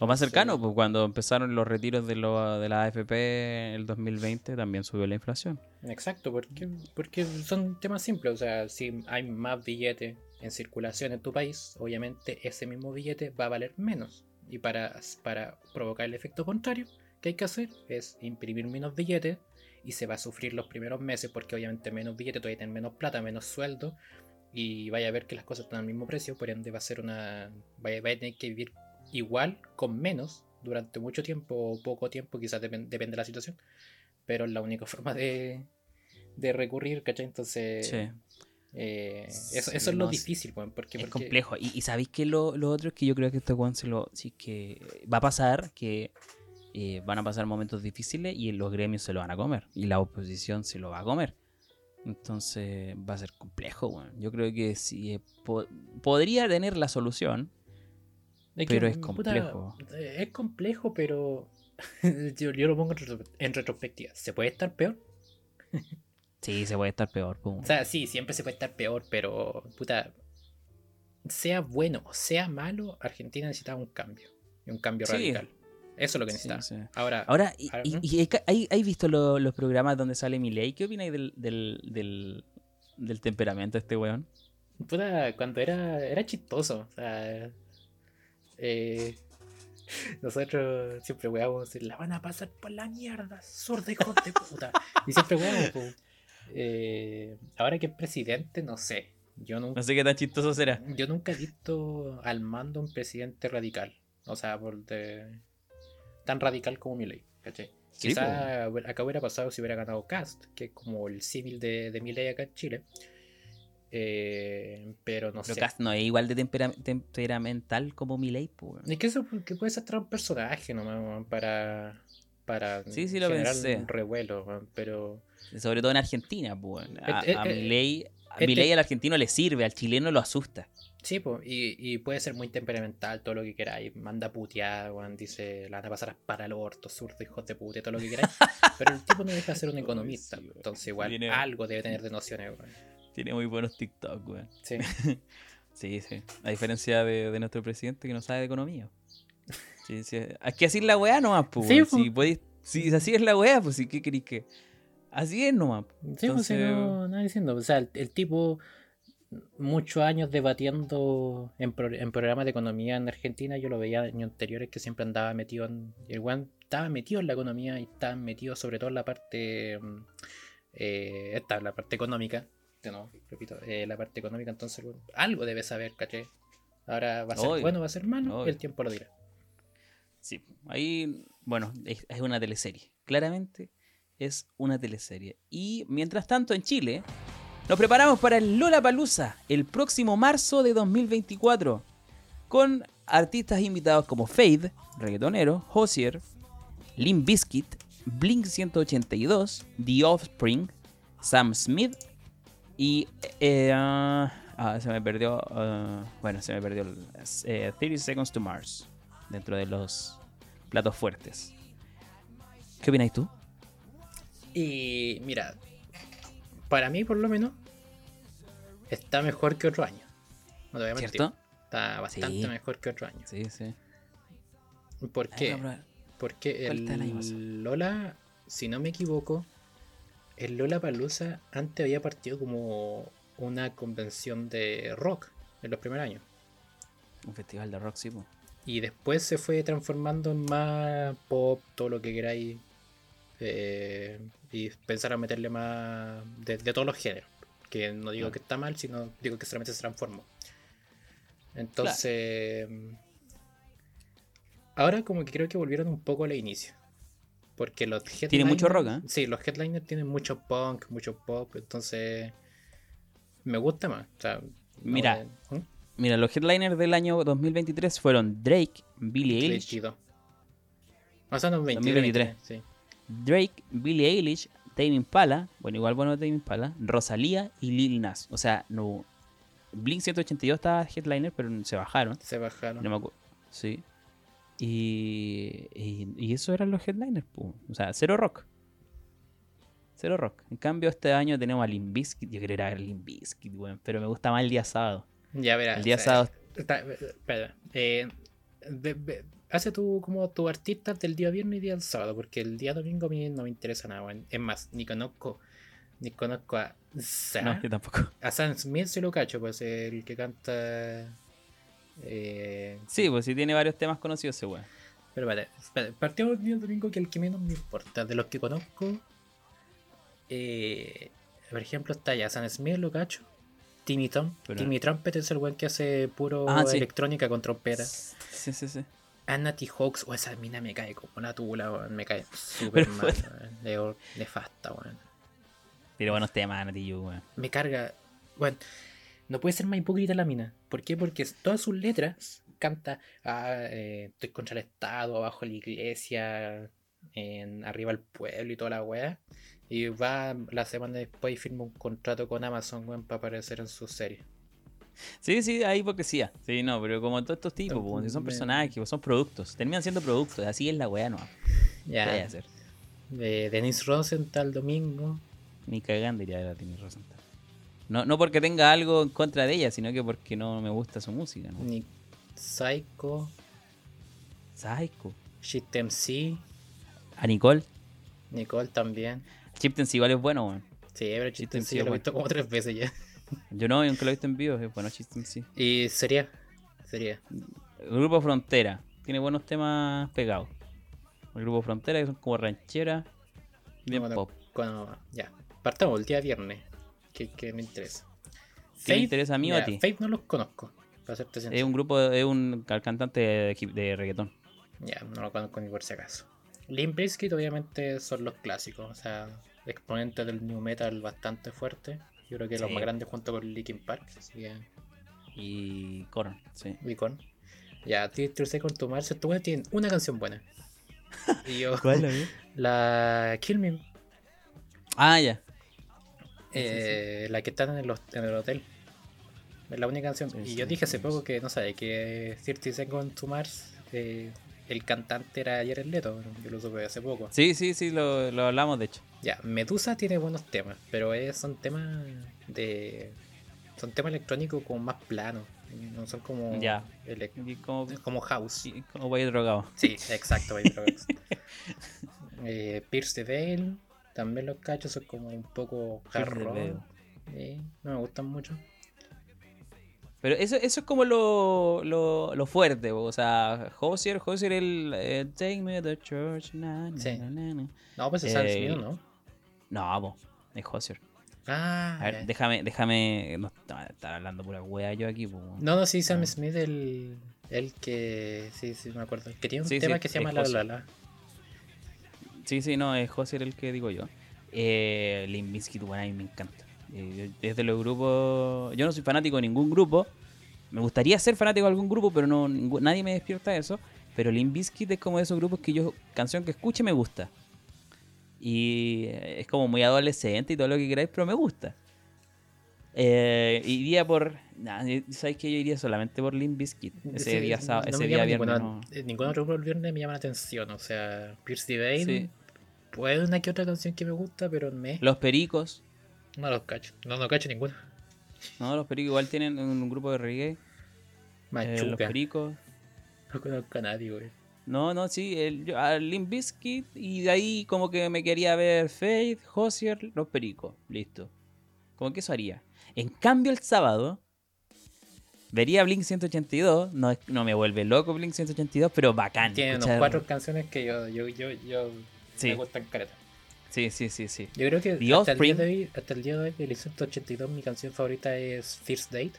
O más cercano, pues cuando empezaron los retiros de, lo- de la AFP en el 2020 también subió la inflación. Exacto, porque, porque son temas simples. O sea, si hay más billetes en circulación en tu país, obviamente ese mismo billete va a valer menos. Y para, para provocar el efecto contrario, ¿qué hay que hacer? Es imprimir menos billetes y se va a sufrir los primeros meses porque obviamente menos billetes, todavía tener menos plata, menos sueldo. Y vaya a ver que las cosas están al mismo precio, por ende va a ser una... Vaya, vaya a tener que vivir igual, con menos, durante mucho tiempo o poco tiempo, quizás depen- depende de la situación pero es la única forma de, de recurrir, ¿cachai? Entonces, Sí. eh, Sí, eso, eso es lo no, difícil, weón, porque, Es porque- complejo. Y, y sabéis que lo, lo otro es que yo creo que este Juan se lo. Sí, que va a pasar que eh, van a pasar momentos difíciles y los gremios se lo van a comer. Y la oposición se lo va a comer. Entonces va a ser complejo. Yo creo que sí eh, po- podría tener la solución. que, pero es complejo. eh, es complejo, pero yo, yo lo pongo en, retro- en retrospectiva. ¿Se puede estar peor? Sí, se puede estar peor. O sea, sí, siempre se puede estar peor, pero, puta, sea bueno o sea malo, Argentina necesita un cambio. Y un cambio Sí. radical. Eso es lo que necesita. sí. Ahora, Ahora, ¿y, Ahora, y- ¿no? y hay, visto lo- los programas donde sale Milei? ¿Qué opináis del, del, del, del temperamento de este weón? Puta, cuando era, era chistoso. O sea, eh, nosotros siempre weábamos, la van a pasar por la mierda, sorda hijos de puta. Y siempre weábamos. Eh, ahora que es presidente, no sé. Yo nunca, No sé qué tan chistoso será. yo nunca he visto al mando un presidente radical. O sea, por de, tan radical como Milei, ¿cachai? Sí, Quizá acá hubiera pasado si hubiera ganado Cast, que es como el símil de, de Milei acá en Chile. Eh, pero no Pero sé. Cast no es igual de tempera- temperamental como Milei, pues. Es que eso que puede ser un personaje nomás, para, para Sí, sí lo generar pensé. un revuelo, pero Sobre todo en Argentina, pues. A, Este- a este- Milei, a este- Milei al argentino le sirve, al chileno lo asusta. Sí, pues, y, y puede ser muy temperamental, todo lo que queráis, manda putear, weón, dice, la van a pasar para el orto, surdo, hijos de puta, todo lo que queráis, pero el tipo no deja de ser un economista, Sí, entonces igual Tiene- algo debe tener de nociones. Tiene muy buenos TikTok, weón. Sí. Sí, sí. A diferencia de, de nuestro presidente que no sabe de economía. Sí, sí. Hay que así la weá nomás, pues. Sí. Si, podéis- si así es la weá, pues. ¿qué queréis que? Así es nomás. Sí, pues no, nada diciendo. O sea, el, el tipo, muchos años debatiendo en, pro- en programas de economía en Argentina, yo lo veía en años anteriores que siempre andaba metido en. El weón estaba metido en la economía y estaba metido sobre todo en la parte. mm, eh, esta, la parte económica. Repito, eh, la parte económica, entonces algo debe saber, ¿caché? Ahora va a ser Obvio, bueno, va a ser malo, el tiempo lo dirá. Sí, ahí, bueno, es, es una teleserie. Claramente es una teleserie. Y mientras tanto, en Chile, nos preparamos para el Lollapalooza el próximo marzo de 2024. Con artistas invitados como Fade, reggaetonero, Hosier, Limp Bizkit, Blink 182, The Offspring, Sam Smith y. eh, ah, ah, se me perdió. ah, bueno, se me perdió. el, eh, 30 Seconds to Mars. Dentro de los platos fuertes. ¿Qué opináis tú? Y mira, para mí por lo menos, está mejor que otro año. No te voy a mentir. ¿Cierto? Está bastante Sí. mejor que otro año. Sí, sí. ¿Por qué? Porque ¿Cuál está el? Lola si no me equivoco, el Lola Palusa antes había partido como una convención de rock en los primeros años. Un festival de rock, sí, po. Y después se fue transformando en más pop, todo lo que queráis. Eh, y pensar a meterle más de, de todos los géneros. Que no digo que está mal, sino digo que solamente se transformó. Entonces. Ahora como que creo que volvieron un poco al inicio. Porque los Tiene mucho headliners- rock, ¿eh? Sí, los headliners tienen mucho punk, mucho pop. Entonces. Me gusta más. O sea, no Mira, ¿Mm? Mira, los headliners del año 2023 fueron Drake, Billie Eilish, 22. O sea, no, 23, 2023. sí. Drake, Billie Eilish, Tame Impala, bueno, igual bueno Tame Impala, Rosalía y Lil Nas. O sea, no. Blink 182 estaba headliner, pero se bajaron. Se bajaron. No me acuerdo. Sí. Y, y, y eso eran los headliners, pu. o sea, cero rock. Cero rock. En cambio, este año tenemos a Limp Bizkit. Yo quería ir a ver Limp Bizkit, weón, pero me gusta más el día sábado. Ya verás. El día o sea, sábado. está- espera. eh, ve- ve- hace tú como tu artista del día viernes y día sábado, porque el día domingo a mí no me interesa nada. Es más, ni conozco, ni conozco a, Sa- No, yo tampoco. a Sam Smith, se lo cacho, pues el que canta. Eh, Sí, pues sí tiene varios temas conocidos ese weón. Pero espérate, partimos del día domingo que el que menos me importa. De los que conozco, eh, por ejemplo, está ya Sam Smith, lo cacho. Timmy. Pero- Timmy Trumpet es el weón que hace puro Ah, sí. electrónica con trompeta. Sí, sí, sí. Anna T. Hawks, o esa mina me cae como una tula, weón. Me cae súper Pero mal, weón. Nefasta, weón. Tiene buenos temas, Nati You, weón. Me carga. Bueno, no puede ser más hipócrita la mina. ¿Por qué? Porque todas sus letras canta, ah, eh, estoy contra el Estado, abajo la iglesia, en, arriba el pueblo y toda la weá. Y va la semana después y firma un contrato con Amazon, weón, para aparecer en su serie. Sí, sí, hay hipocresía. Sí, no, pero como todos estos tipos, pues, son personajes, son productos. Terminan siendo productos. Así es la weá, no. ¿Qué Ya. hay a hacer? De Denise Rosenthal domingo. Ni cagando diría la Tini Rosenthal. No, no porque tenga algo en contra de ella, sino que porque no me gusta su música, ¿no? Ni Psycho. Psycho. Shit MC. A Nicole. Nicole también. Chiptens igual es bueno, weón. Sí, pero MC MC lo he visto como tres veces ya. Yo no, yo nunca lo he visto en vivo, es bueno Chiptens sí. Y sería. Sería. El grupo Frontera. Tiene buenos temas pegados. El grupo Frontera, que son como rancheras. Bien pop. Cuando, ya, partamos el día viernes. Que, que me interesa. ¿Qué me interesa a mí o a ti? Fate no los conozco. Para serte Es sincero. un grupo, es un cantante de, de reggaetón. Ya, no lo conozco ni por si acaso. Limp Bizkit obviamente son los clásicos. O sea, exponentes del new metal bastante fuerte. Yo creo que los más grandes junto con Linkin Park. Que, Y Korn, sí. Icon. Ya, Twister Second to Mars. Estos tienen una canción buena. Y yo, la Kill Me Ah, ya. Eh, La que están en el, hos- en el hotel. Es la única canción. Y yo dije hace poco que, no sé, que 30 Seconds to Mars, eh, el cantante era Jared Leto. Yo lo supe hace poco. Sí, sí, sí, lo, lo hablamos de hecho. Ya, Medusa tiene buenos temas, pero es- son temas de. Son temas electrónicos como más planos. No son como. Ya. como, como house. como ir drogado. Sí, exacto. Baby Rocks. eh, Pierce the Veil. También los cachos son como un poco hard. Eh, no me gustan mucho. Pero eso, eso es como lo, lo, lo fuerte, o sea, Hosier, Hosier el eh, Take me to church, na, na, Sí. na, na, na. No, pues es Sam Eh, Smith, ¿no? No, po, es Hosier. Ah, A ver, déjame, déjame, no estar hablando pura wea yo aquí, po. no, no, sí, Sam no. Smith, el, el que. Sí, sí, me acuerdo. Que tiene un Sí, tema sí, que se llama La. La La. Sí, sí, no, es Hosier el que digo yo. Eh, Limp Bizkit, bueno, a mí me encanta. Eh, yo- es de los grupos, yo no soy fanático de ningún grupo, me gustaría ser fanático de algún grupo, pero no nadie me despierta eso. Pero Limp Bizkit es como de esos grupos que yo, canción que escuche me gusta. Y eh, es como muy adolescente y todo lo que queráis, pero me gusta. Eh, iría por. Nah, ¿Sabes que Yo iría solamente por Limp Bizkit. Ese Sí, día, no ese día viernes. ninguna- no- eh, Ningún otro grupo el viernes me llama la atención. O sea, Pierce Veil. Sí. Puede una que otra canción que me gusta, pero me. Los Pericos. No los cacho. No, no cacho ninguna. No, los Pericos igual tienen un grupo de reggae. Eh, los Machuca. Pericos. no conozco a nadie, güey. No, no, sí, el, a Limp Bizkit y de ahí como que me quería ver Faith, Hozier, Los Pericos. Listo. Como que eso haría. En cambio, el sábado vería Blink 182. No, no me vuelve loco Blink 182, pero bacán. Tiene unas cuatro canciones que yo, yo, yo, yo Sí. me gustan careta. Sí, sí, sí, sí. Yo creo que hasta el, día de hoy, hasta el día de hoy, del 182, mi canción favorita es First Date.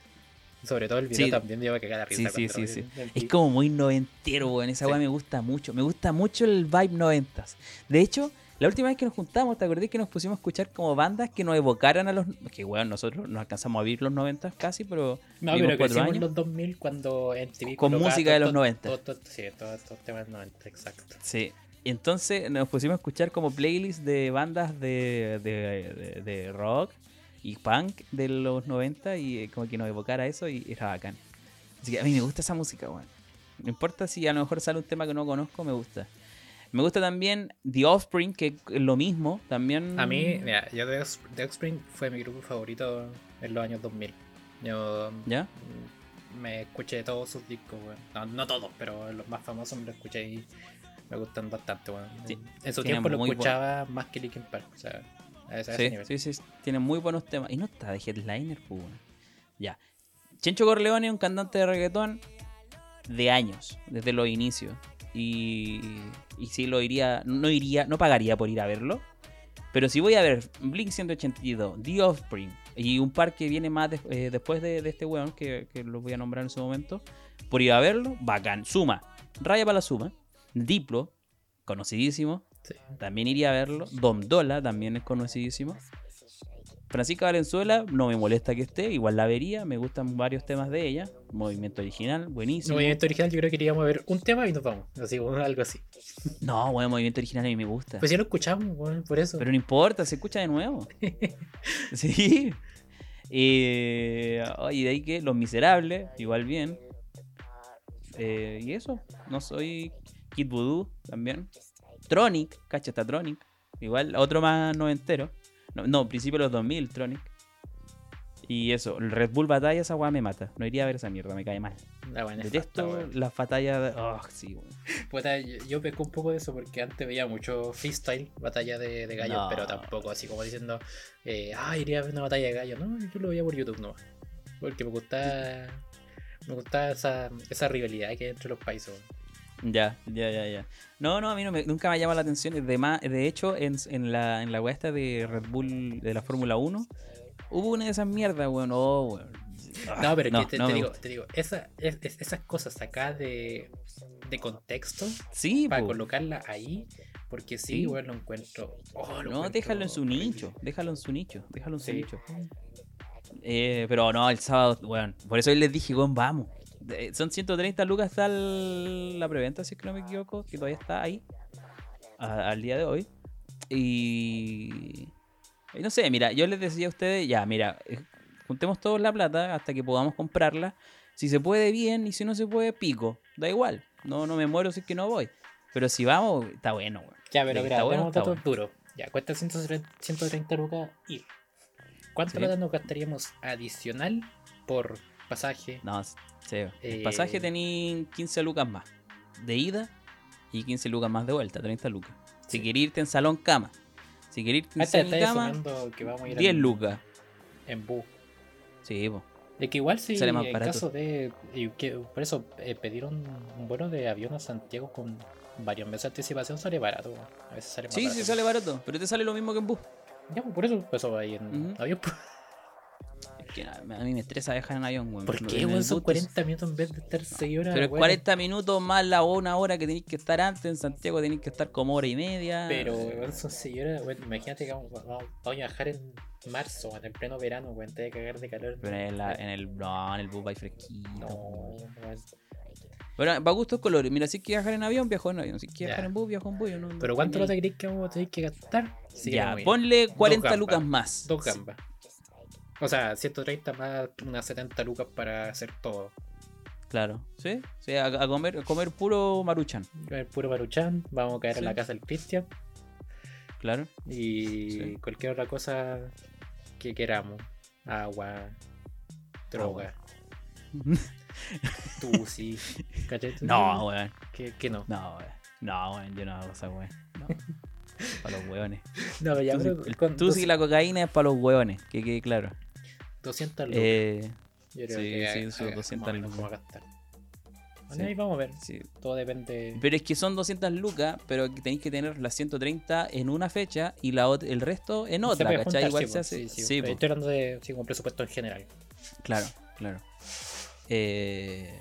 Sobre todo el video Sí. también, yo me cagué la Sí, risa. sí, sí, sí. vi. Es como muy noventero, weón. Esa Sí. weá me gusta mucho. Me gusta mucho el vibe noventas. De hecho, la última vez que nos juntamos, ¿te acordás que nos pusimos a escuchar como bandas que nos evocaran a los... Que weón, nosotros no alcanzamos a vivir los noventas casi, pero... No, pero cuatro crecimos en años. los 2000 cuando MTV Con música de los 90. todo- todo- sí, todos estos temas del 90, exacto. Sí. Entonces nos pusimos a escuchar como playlists de bandas de, de, de- de rock y punk de los 90 y eh, como que nos evocara eso y era bacán. Así que a mí me gusta esa música, weón. No importa si a lo mejor sale un tema que no conozco, me gusta. Me gusta también The Offspring, que es lo mismo, también... A mí, mira, yo The Offspring- The Offspring fue mi grupo favorito en los años 2000. Yo ¿Ya? me escuché todos sus discos, weón. No, no todos, pero los más famosos me los escuché y me gustan bastante, weón. Sí, en su tiempo lo escuchaba más que Linkin Park, o sea, a ese, a ese Sí, sí, sí, tiene muy buenos temas. Y no está de headliner, pues. Ya. Chencho Corleone es un cantante de reggaetón de años, desde los inicios. Y, y sí lo iría, no iría, no pagaría por ir a verlo. Pero si voy a ver Blink 182, The Offspring y un par que viene más eh, después de, de este weón, que, que lo voy a nombrar en su momento, por ir a verlo, bacán. Suma, raya para la suma. Diplo, conocidísimo, Sí. también iría a verlo. Dom Dola también es conocidísimo. Francisca Valenzuela no me molesta que esté, igual la vería, me gustan varios temas de ella. Movimiento original, buenísimo. Movimiento original, yo creo que iríamos a ver un tema y nos vamos. Así, bueno, algo así. No, bueno, movimiento original a mí me gusta. Pues ya lo escuchamos, weón, por eso. Pero no importa, se escucha de nuevo. sí. Eh, oh, y de ahí que Los Miserables, igual bien. Eh, y eso, no soy Kid Voodoo también. Tronic, cacha, está Tronic. Igual, otro más noventero. No, no, principio de los 2000, Tronic. Y eso, el Red Bull Batalla, esa weá me mata. No iría a ver esa mierda, me cae mal. Bueno, es Detesto falta, las batallas de. Oh, sí, weón. Puta, yo, yo peco un poco de eso porque antes veía mucho freestyle, batalla de, de gallos, No. pero tampoco así como diciendo, eh, ah, iría a ver una batalla de gallos. No, yo lo veía por YouTube nomás. Porque me gustaba, me gustaba esa, esa rivalidad que hay entre los países. weón. Ya, ya, ya, ya. No, no, a mí no me- nunca me ha llamado la atención. De, de hecho, en, en la, en la esta de Red Bull de la Fórmula 1, hubo una de esas mierdas, weón. Oh, weón. No, pero es que te, no te digo, te digo, esa, es- es- esas cosas sacadas de, de contexto Sí, para po. colocarla ahí, porque sí, Sí. weón, lo encuentro. oh, lo No, encuentro déjalo en su nicho. Déjalo en su nicho. Déjalo en su nicho. Eh, pero no, el sábado, weón. Por eso les dije, weón, vamos. De- Son 130 lucas está la preventa, si es que no me equivoco, que todavía está ahí. a- al día de hoy. Y. y no sé, mira, yo les decía a ustedes, ya, mira, eh, juntemos todos la plata hasta que podamos comprarla. Si se puede, bien, y si no se puede, pico. Da igual. No, no me muero si es que no voy. Pero si vamos, está bueno, weón. Ya, pero mira, está bueno, está datos duros. Ya, cuesta 130 130 lucas ir. ¿Cuánto Sí. plata nos gastaríamos adicional por pasaje? No, sí. El Eh, pasaje tenía 15 lucas más de ida y 15 lucas más de vuelta, 30 lucas. Si Sí. querés irte en salón cama, si querés irte en salón cama, que vamos a ir 10 en, lucas. en bus. Sí, po. De que igual sí, Sale más en barato. caso de... y que por eso eh, pedir un, un vuelo de avión a Santiago con varios meses de anticipación sale barato. A veces sale más Sí, barato. sí sale barato, pero te sale lo mismo que en bus. Ya, pues por eso, pues eso va ahí en avión. Que a a mí me estresa viajar en avión, weón. ¿Por qué, weón? Son bus, 40 minutos en vez de estar 6 horas. Pero es weón. 40 minutos más la una hora que tenéis que estar antes en Santiago, tenéis que estar como hora y media. Pero, weón, son 6 horas. weón, imagínate que vamos, vamos- vamos a viajar en marzo, en pleno verano, weón. Te voy a cagar de calor. Pero en, la- en el, no, en el bus va fresquito. No, weón. Bueno, para gustos colores. Mira, si que viajar en avión, viajo en avión. Si que viajar en bus, viajo en bus. no- Pero ¿cuánto no te crees que vamos a tener que gastar? Sí, ya, a ponle 40 gambas. lucas más. Dos gambas. O sea, 130 más unas 70 lucas para hacer todo. Claro, sí, sí a, a comer, a comer puro maruchan, El puro maruchan, vamos a caer en Sí. la casa del Cristian claro. y Sí. cualquier otra cosa que queramos. Agua, droga. Tú sí. ¿Cachai? Tú No, weón. Que, que no. No, weón. No, weón, yo no hago esa weón. No. para los weones. No, ya, Tú, pero sí- el- tú sí la cocaína es para los weones, que quede claro. 200 lucas. Eh, Yo creo sí, que sí, haga- son haga- 200 más o menos lucas. vamos a gastar. Bueno, Sí. ahí vamos a ver. sí. Todo depende. Pero es que son 200 lucas, pero tenéis que tener las 130 en una fecha y la el resto en otra, ¿cachai? juntar, Igual sí, se po, hace. sí. Estoy hablando de sí, como presupuesto en general. claro, claro. Eh,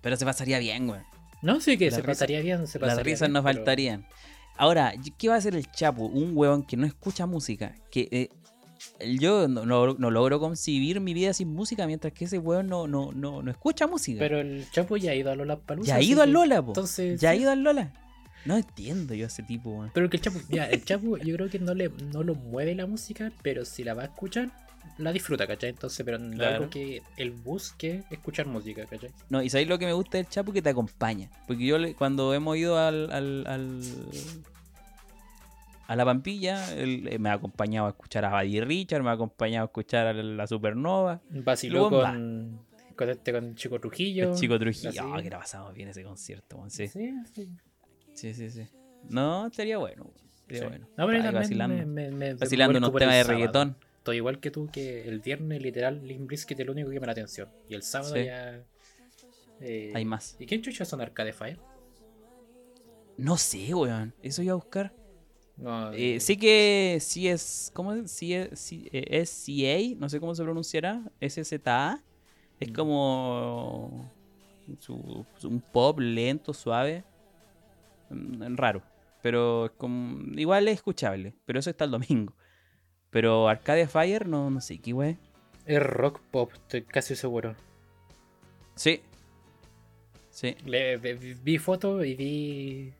pero se pasaría bien, güey. No, sí que Las se risas- pasaría bien. Se Las pasaría risas bien, nos pero- faltarían. Ahora, ¿qué va a hacer el Chapu? Un huevón que no escucha música. Que eh, yo no, no- no logro concebir mi vida sin música mientras que ese huevón no, no, no, no escucha música. Pero el Chapo ya ha ido a Lola Palusa. ya ha ido al Lola, po. Entonces. ya ha ido al Lola. No entiendo yo a ese tipo, weón. Pero que el Chapo, ya, el Chapo yo creo que no le no lo mueve la música, pero si la va a escuchar, la disfruta, ¿cachai? Entonces, pero no Claro. algo que él busque escuchar música, ¿cachai? No, y sabéis lo que me gusta del Chapo que te acompaña. Porque yo le- cuando hemos ido al, al, al- a la Pampilla, él eh, me ha acompañado a escuchar a Buddy Richard, me ha acompañado a escuchar a la Supernova, Vaciló con, con este con Chico Trujillo. el Chico Trujillo. Ah, que la pasamos bien ese concierto. Sí, Sí, sí. sí, sí. sí. No, estaría bueno. Estaría bueno. No, pero vacilando, me, me, me- vacilando unos temas de reggaetón. Estoy igual que tú, que el viernes literal Limp Bizkit es lo único que me da atención. Y el sábado ya... eh, Hay más. ¿Y quién chucha son Arcade Fire? No sé, weón. Eso iba a buscar. No, Eh, sí que sí es. ¿Cómo es? Sí es, sí, eh, es CA, no sé cómo se pronunciará. SZA. Es Mm. como. su- su- un pop lento, suave. mm, Raro. Pero es como. Igual es escuchable. Pero eso está el domingo. Pero Arcade Fire, no, no sé qué wey. Es rock pop, estoy casi seguro. Sí. Sí. Le, vi, vi fotos y vi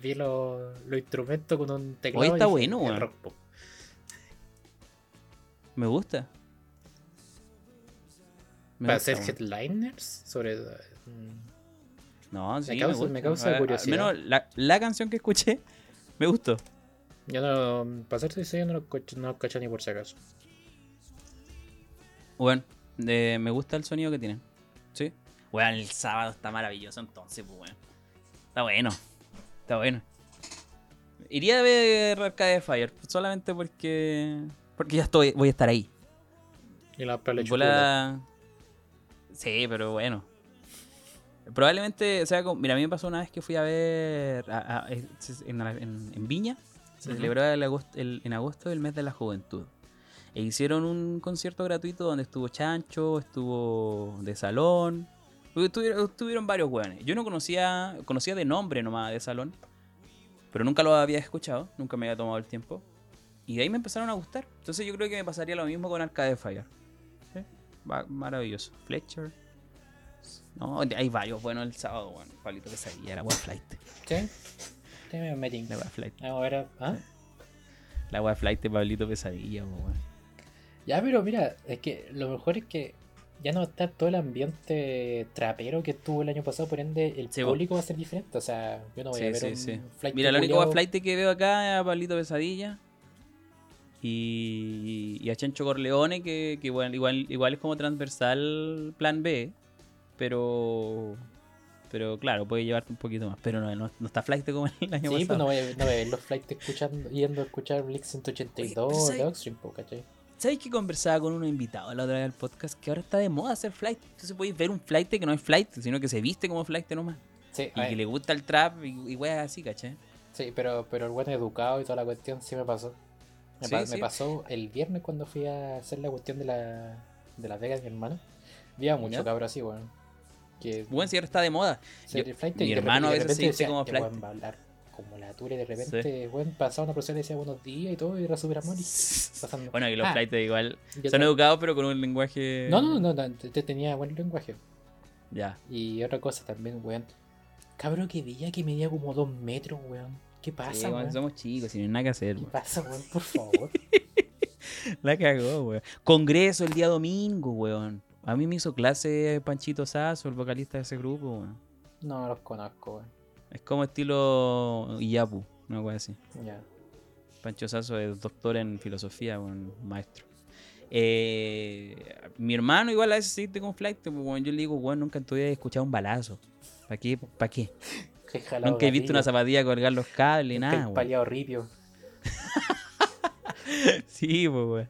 vi los los instrumentos con un teclado. Oye, está y bueno, weón. rock. Me gusta. Me Para gusta, ser headliners sobre mm, No, sí, me, causa- gusta. me causa A- a- curiosidad. Al menos la, la canción que escuché me gustó. yo no para ser sincero no lo no lo cacho ni por si acaso. Bueno, me gusta el sonido que tiene. Sí. Bueno, el sábado está maravilloso entonces, pues bueno. Está bueno. Está bueno. Iría a ver Arcade Fire solamente porque porque ya estoy voy a estar ahí. Y la pala Bola- Sí, pero bueno. Probablemente, o sea, como- mira, a mí me pasó una vez que fui a ver a- a- es- en, en- en Viña, se Ujú. celebró el agosto- el- en agosto el mes de la juventud. E hicieron un concierto gratuito donde estuvo Chancho, estuvo de Salón, estuvieron, estuvieron varios hueones. Yo no conocía, conocía de nombre nomás de Salón, pero nunca lo había escuchado, nunca me había tomado el tiempo. Y de ahí me empezaron a gustar. Entonces yo creo que me pasaría lo mismo con Arcade Fire. Sí, maravilloso. Fletcher. No, hay varios buenos el sábado, bueno. Palito que sabía, flight. ¿Sí? Sí, me metí. La web flight. Vamos a ver. ¿ah? La web flight de Pablito Pesadilla, weón. Ya, pero mira, es que lo mejor es que ya no va a estar todo el ambiente trapero que estuvo el año pasado, por ende el Sí, público va a ser diferente. O sea, yo no voy a ver sí, un sí. flight Mira, el único flight que veo acá es a Pablito Pesadilla. Y, y a Chencho Corleone, que, que igual, igual, igual es como transversal plan B. Pero. Pero claro, puede llevarte un poquito más. Pero no, no, no está flight como el año Sí, pues pasado. no voy, a, no voy a ver los flights escuchando, yendo a escuchar Blix 182 Oye, de ¿cachai? ¿Sabes que conversaba con un invitado la otra vez al podcast? Que ahora está de moda hacer flight. Entonces podéis ver un flight que no es flight, sino que se viste como flight nomás. Sí, Y a que le gusta el trap y, y weas así, ¿cachai? sí pero, pero el bueno educado y toda la cuestión sí me pasó. Me, Sí, pa- sí. me pasó el viernes cuando fui a hacer la cuestión de la de Las Vegas mi hermano. Había mucho ¿Ya? cabro así, weón. Que Bueno, si ahora está de moda. yo- mi hermano a veces se decía, como "Este flight". Como la tura y de repente, weón, pasaba una persona y decía buenos días y todo y era súper amor y pasando. Bueno, y los Ah, flights igual son educados, pero con un lenguaje. No, no, no, no, te- te tenía buen lenguaje. Ya. Y otra cosa también, weón. Cabro que veía que medía como dos metros, weón. ¿Qué pasa, Sí, bueno, weón? somos chicos, sin nada que hacer. ¿Qué weón. pasa, weón? Por favor. La cagó, weón. Congreso el día domingo, weón. A mí me hizo clase Panchito Sazo, el vocalista de ese grupo, weón. no los conozco, weón. Es como estilo Iyapu, una cosa así. Ya. Pancho Sazo es doctor en filosofía, un maestro. Eh, mi hermano igual a veces sí con flight, pues, weón, yo le digo, weón, nunca en tu vida he escuchado un balazo. ¿Para qué? ¿Para qué? Nunca he visto una zapatilla colgar los cables, Este nada, paliado ripio. Sí, pues.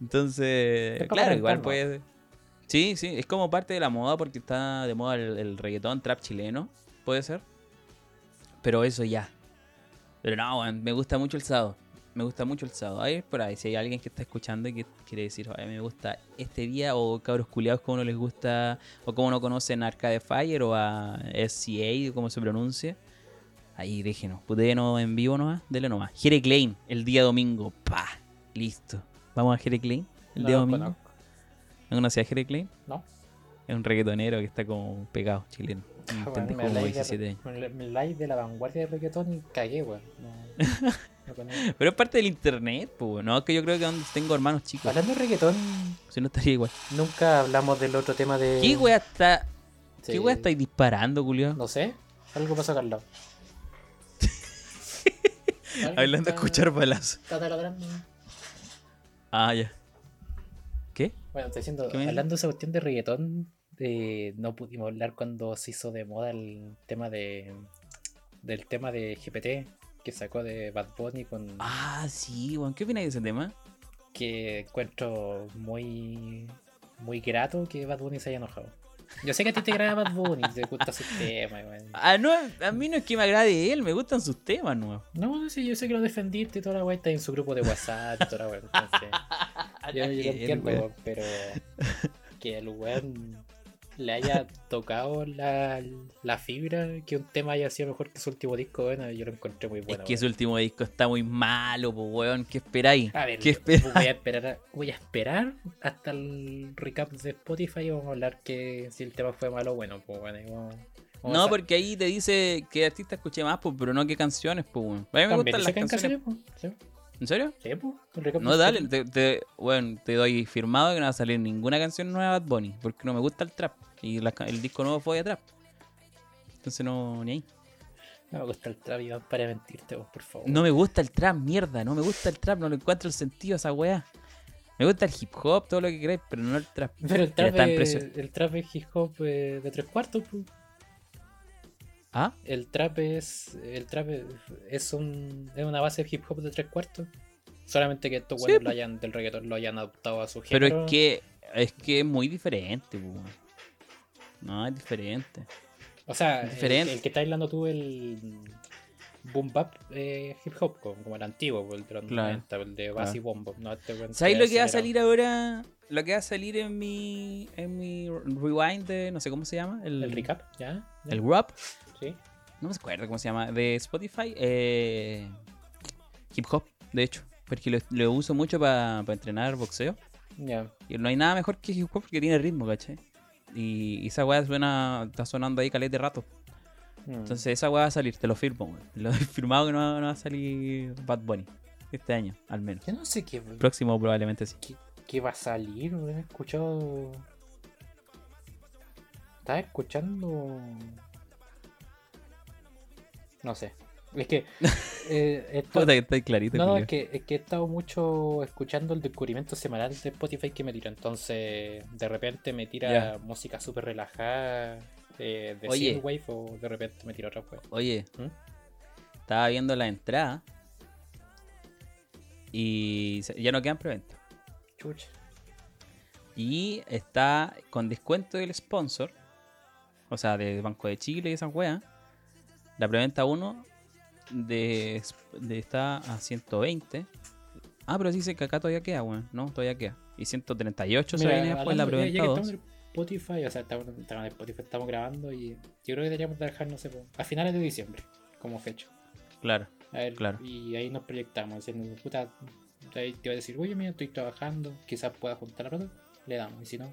Entonces, claro, igual puede. Sí, sí, es como parte de la moda porque está de moda el, el reggaetón, trap chileno, puede ser. Pero eso ya. Pero no, me gusta mucho el sábado. Me gusta mucho el sábado. Ahí por ahí, si hay alguien que está escuchando y que quiere decir, "Ay, me gusta este día, o cabros culiados, como no les gusta, o como no conocen a Arcade Fire o a SCA, como se pronuncia. Ahí déjenos, putéenos en vivo nomás, dele nomás. Jere Klein, el día domingo, pa, listo. Vamos a Jere Klein, el No día domingo. conozco. ¿No conocías a Jere Klein? No. Es un reggaetonero que está como pegado, chileno. Un Ah, me como habláis 17 de, años. me- me habláis de la vanguardia de reggaetón y cagué, weón. No, no conozco. Pero es parte del internet, pues, no, que yo creo que donde tengo hermanos chicos, Hablando de reggaetón, si no estaría igual. nunca hablamos del otro tema de. ¿Qué wea está, Sí. qué wea estáis disparando, Julio? No sé, algo pasó acá al lado. Hablando de escuchar balazos. Ah, ya. ¿Qué? Bueno, estoy diciendo, ¿Qué me- hablando de esa cuestión de reggaetón, eh, no pudimos hablar cuando se hizo de moda el tema de. del tema de GPT que sacó de Bad Bunny con. Ah, sí, weón. ¿Qué opináis de ese tema? que encuentro muy muy grato que Bad Bunny se haya enojado. Yo sé que a ti te agrada Bad Bunny, te gusta su tema, weón. Ah, no, a mí no es que me agrade él, me gustan sus temas. No, no sé, yo sé que lo defendiste y toda la weá está en su grupo de WhatsApp y toda la weá. Entonces, yo, yo lo entiendo, pero que el weón le haya tocado la, la fibra, que un tema haya sido mejor que su último disco, bueno, yo lo encontré muy bueno. es que su último disco está muy malo, pues, weón. ¿Qué esperáis? A ver, ¿Qué esperáis? voy a esperar, voy a esperar hasta el recap de Spotify y vamos a hablar que si el tema fue malo bueno, pues bueno, vamos- vamos No, a- porque ahí te dice qué artista escuché más, pues, pero no qué canciones, pues, weón. A mí me También gustan las canciones. canciones, pues, ¿En serio? sí, pues, No, dale, Spotify. te, te, bueno, te doy firmado que no va a salir ninguna canción nueva de Bad Bunny, porque no me gusta el trap. Y la el disco nuevo fue de trap. Entonces no, ni ahí. No me gusta el trap, Iván, para mentirte, vos, por favor. No me gusta el trap, mierda, no me gusta el trap, no le encuentro el sentido a esa weá. Me gusta el hip hop, todo lo que queráis, pero no el trap. Pero el trap, es, el trap es hip hop eh, de tres cuartos, pues. ¿Ah? El trap es. El trap es, un, es una base de hip hop de tres cuartos. Solamente que estos buenos lo hayan, del reggaetón lo hayan adoptado a su Pero género. es que es que es muy diferente. No, es diferente. O sea, el, diferente. el que está hablando tú, el boom bap eh, hip hop, como, como el antiguo, el de los Claro, 90, el de bass y bombo. No, este weón ¿Sabéis se lo que va a salir ahora? Lo que va a salir en mi en mi rewind de no sé cómo se llama, el El recap, ¿ya? ¿Ya? el rap, Sí. no me acuerdo cómo se llama, de Spotify, eh, hip hop, de hecho, porque lo, lo uso mucho para entrenar boxeo. Ya. Y no hay nada mejor que hip hop porque tiene ritmo, ¿cachai? Y, y esa weá suena, está sonando ahí calete de rato. Mm. Entonces esa weá va a salir, te lo firmo. Lo he firmado que no, va- no va a salir Bad Bunny. Este año, al menos. Yo no sé qué, Próximo probablemente sí. qué, qué va a salir, weón. He escuchado. Estaba escuchando. No sé. Es que. eh, esto- Puta que está clarito. No, es que, es que he estado mucho escuchando el descubrimiento semanal de Spotify que me tira. Entonces, de repente me tira música súper relajada eh, de Oye. O de repente me tira otra wea. Oye, ¿Mm? estaba viendo la entrada y ya no quedan preventa. Chucha. Y está con descuento del sponsor, o sea, de Banco de Chile y esas weas. La preventa 1 de, de está a 120. Ah, pero sí dice que acá todavía queda, weón. No, todavía queda. Y 138 se Mira, viene después la preventa que 2. estamos en Spotify, o sea, estamos, estamos en Spotify, estamos grabando y yo creo que deberíamos dejar, no sé, a finales de diciembre como fecha. Claro. A ver, Claro. y ahí nos proyectamos. Diciendo, puta, ahí te voy a decir, oye, mira, estoy trabajando, quizás pueda juntar la plata, le damos. Y si no,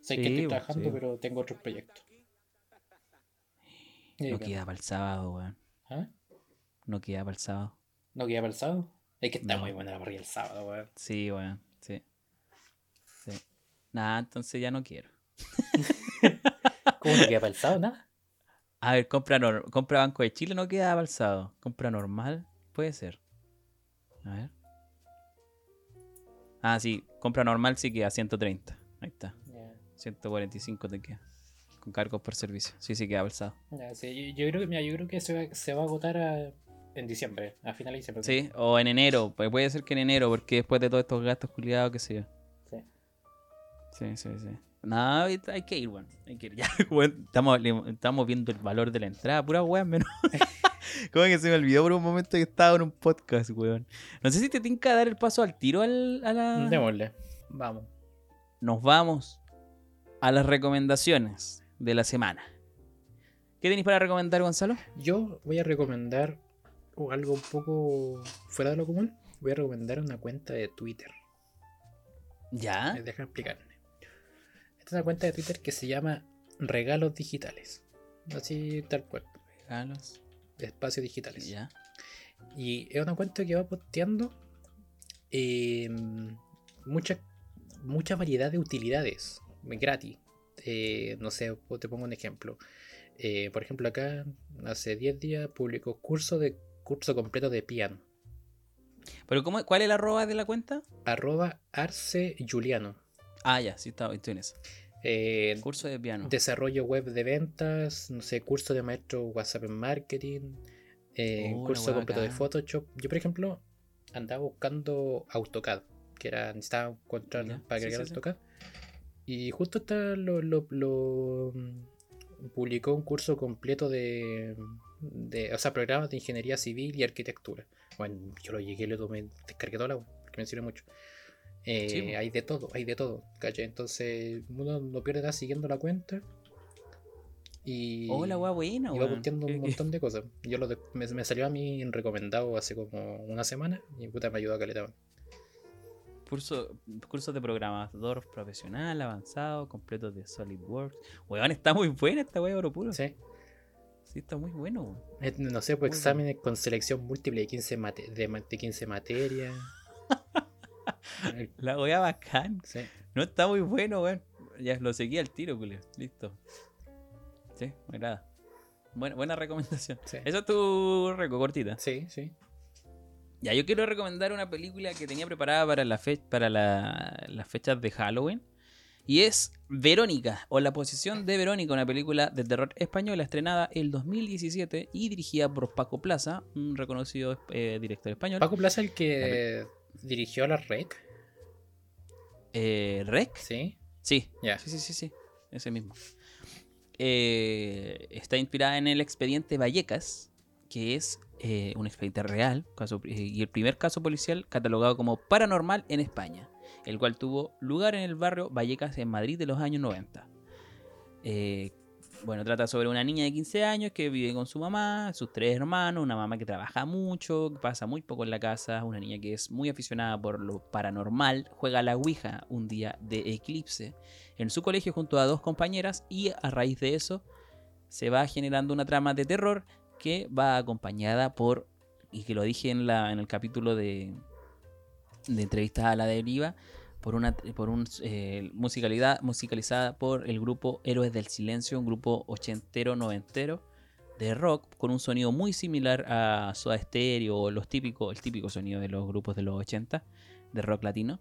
sé que estoy trabajando, sí, pero tengo otros proyectos. Y No queda para el sábado, weón. ¿Ah? No queda para el sábado. ¿No queda para el sábado? Es que está No. muy buena la parrilla el sábado, weón. Sí, weón. Sí. Sí. Nada, entonces ya no quiero. ¿Cómo no queda para el sábado? Nada. A ver, compra, compra Banco de Chile no queda para el sábado. Compra normal, puede ser. A ver. Ah, sí, compra normal sí queda 130. Ahí está. Ya. 145 te queda. Con cargos por servicio. Sí, sí queda. Ya, sí, yo, yo creo que, mira, yo creo que se va, se va a agotar a- en diciembre, a finales de diciembre. Sí, o en enero. Pues puede ser que en enero, porque después de todos estos gastos culiados, que sé yo. Sí. Sí, sí, sí. Nada, hay que ir, weón. Hay que ir. Ya, estamos, estamos viendo el valor de la entrada. Pura weón, menos. Como que se me olvidó por un momento que estaba en un podcast, weón. No sé si te tinca dar el paso al tiro al, a la. Démosle. Vamos. Nos vamos a las recomendaciones de la semana. ¿Qué tenéis para recomendar, Gonzalo? Yo voy a recomendar algo un poco fuera de lo común. Voy a recomendar una cuenta de Twitter. ¿Ya? Eh, Déjame explicarme. Esta es una cuenta de Twitter que se llama Regalos Digitales. Así tal cual. Regalos. Espacios digitales. Ya. Y es una cuenta que va posteando eh, mucha, mucha variedad de utilidades gratis. Eh, no sé, te pongo un ejemplo. Eh, por ejemplo, acá hace 10 días publicó curso de curso completo de piano. ¿Pero cómo, cuál es la arroba de la cuenta? Arroba Arce Juliano. Ah, ya, sí, está, estoy en eso. Eh, Curso de piano. desarrollo web de ventas, no sé, curso de maestro WhatsApp en marketing, eh, Oh, curso completo de. Photoshop. Yo, por ejemplo, andaba buscando AutoCAD, que era, necesitaba encontrar Ya, para agregar sí, sí. AutoCAD. Y justo está lo, lo- lo, mm, publicó un curso completo de, de, o sea, programas de ingeniería civil y arquitectura. Bueno, yo lo llegué, lo tomé, descargué toda la web, porque me sirve mucho. Eh, Sí, hay de todo, hay de todo, ¿cachai? Entonces uno no pierde nada siguiendo la cuenta. Y, Oh, la weá buena, y va posteando un qué- montón de cosas. Yo lo de- me, me salió a mí en recomendado hace como una semana y puta me ayudó a caleta. Curso, cursos de programador profesional, avanzado, completos de SolidWorks. Weón, está muy buena esta weá, oro puro. Sí. Sí. está muy bueno. No sé, pues Muy exámenes con selección múltiple de 15, mate- de, de 15 materias. La weá bacán. sí. No, está muy bueno, weón. Ya lo seguí al tiro, culio. Listo. Sí, me agrada. Buena, buena recomendación. Sí. Eso es tu reco, cortita. Sí, sí. Ya, yo quiero recomendar una película que tenía preparada para, la fe- para la- las fechas de Halloween. Y es Verónica, o La posición de Verónica, una película de terror española estrenada el 2017 y dirigida por Paco Plaza, un reconocido eh, director español. Paco Plaza, el que dirigió la REC. Eh, ¿Rec? Sí. Sí, Ya. sí, sí, sí, sí, ese mismo. Eh, está inspirada en el expediente Vallecas, que es eh, un expediente real y el primer caso policial catalogado como paranormal en España, el cual tuvo lugar en el barrio Vallecas en Madrid de los años 90. Eh, bueno, trata sobre una niña de 15 años que vive con su mamá, sus tres hermanos, una mamá que trabaja mucho, que pasa muy poco en la casa, una niña que es muy aficionada por lo paranormal, juega a la Ouija un día de eclipse en su colegio junto a dos compañeras y a raíz de eso se va generando una trama de terror que va acompañada por, y que lo dije en, la, en el capítulo de, de a la deriva, por una por eh, musicalidad, musicalizada por el grupo Héroes del Silencio, un grupo ochentero, noventero de rock con un sonido muy similar a Soda Stereo o los típicos, el típico sonido de los grupos de los 80 de rock latino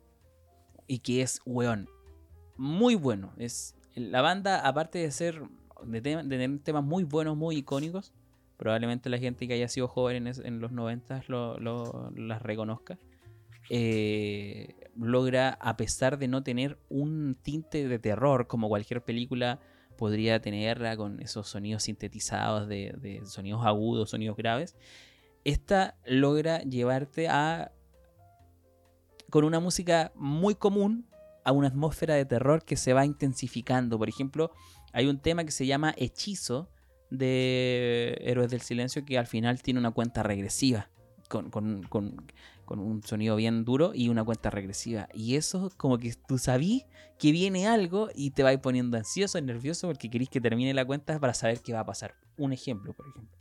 y que es, weón, muy bueno. Es la banda, aparte de ser de tener temas muy buenos, muy icónicos, probablemente la gente que haya sido joven en, los 90 lo, lo- las reconozca. eh, logra, a pesar de no tener un tinte de terror como cualquier película podría tenerla con esos sonidos sintetizados de, de sonidos agudos, sonidos graves, esta logra llevarte a con una música muy común a una atmósfera de terror que se va intensificando. Por ejemplo, hay un tema que se llama Hechizo de Héroes del Silencio que al final tiene una cuenta regresiva. Con, con- con- un sonido bien duro y una cuenta regresiva. Y eso como que tú sabís que viene algo y te vais poniendo ansioso, nervioso porque queréis que termine la cuenta para saber qué va a pasar. Un ejemplo, por ejemplo.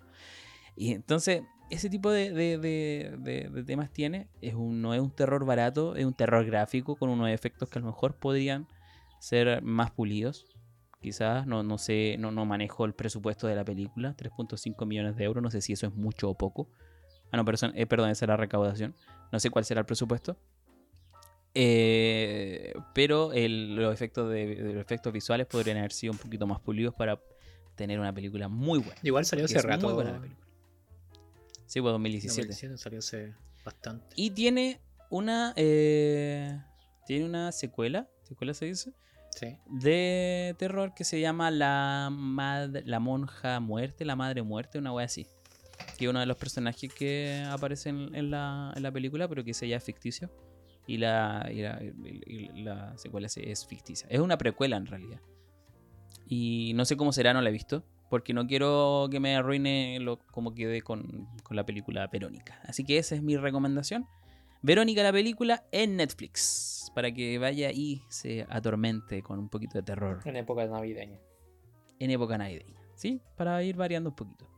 Y entonces, ese tipo de- de temas tiene. Es un, no es un terror barato, es un terror gráfico con unos efectos que a lo mejor podrían ser más pulidos. Quizás, no, no sé, no, no manejo el presupuesto de la película, 3.5 millones de euros, no sé si eso es mucho o poco. Ah, no, pero son- eh, perdón, esa es la recaudación. No sé cuál será el presupuesto. Eh, pero el- los, efectos de, los efectos visuales podrían haber sido un poquito más pulidos para tener una película muy buena. Igual salió hace es muy rato. buena la película. Sí, pues 2017. 2017 salió hace bastante. Y tiene una. eh, tiene una secuela. ¿Secuela se dice? De terror que se llama La, Mad- la Monja Muerte, La Madre Muerte, una wea así. Que es uno de los personajes que aparecen en la, en la película, pero que ese ya ficticio. Y la, y la, y- la secuela es ficticia. Es una precuela en realidad. Y no sé cómo será, no la he visto. Porque no quiero que me arruine lo, como quedé con, con la película Verónica. Así que esa es mi recomendación. Verónica la película en Netflix. Para que vaya y se atormente con un poquito de terror En época navideña. en época navideña. ¿Sí? Para ir variando un poquito.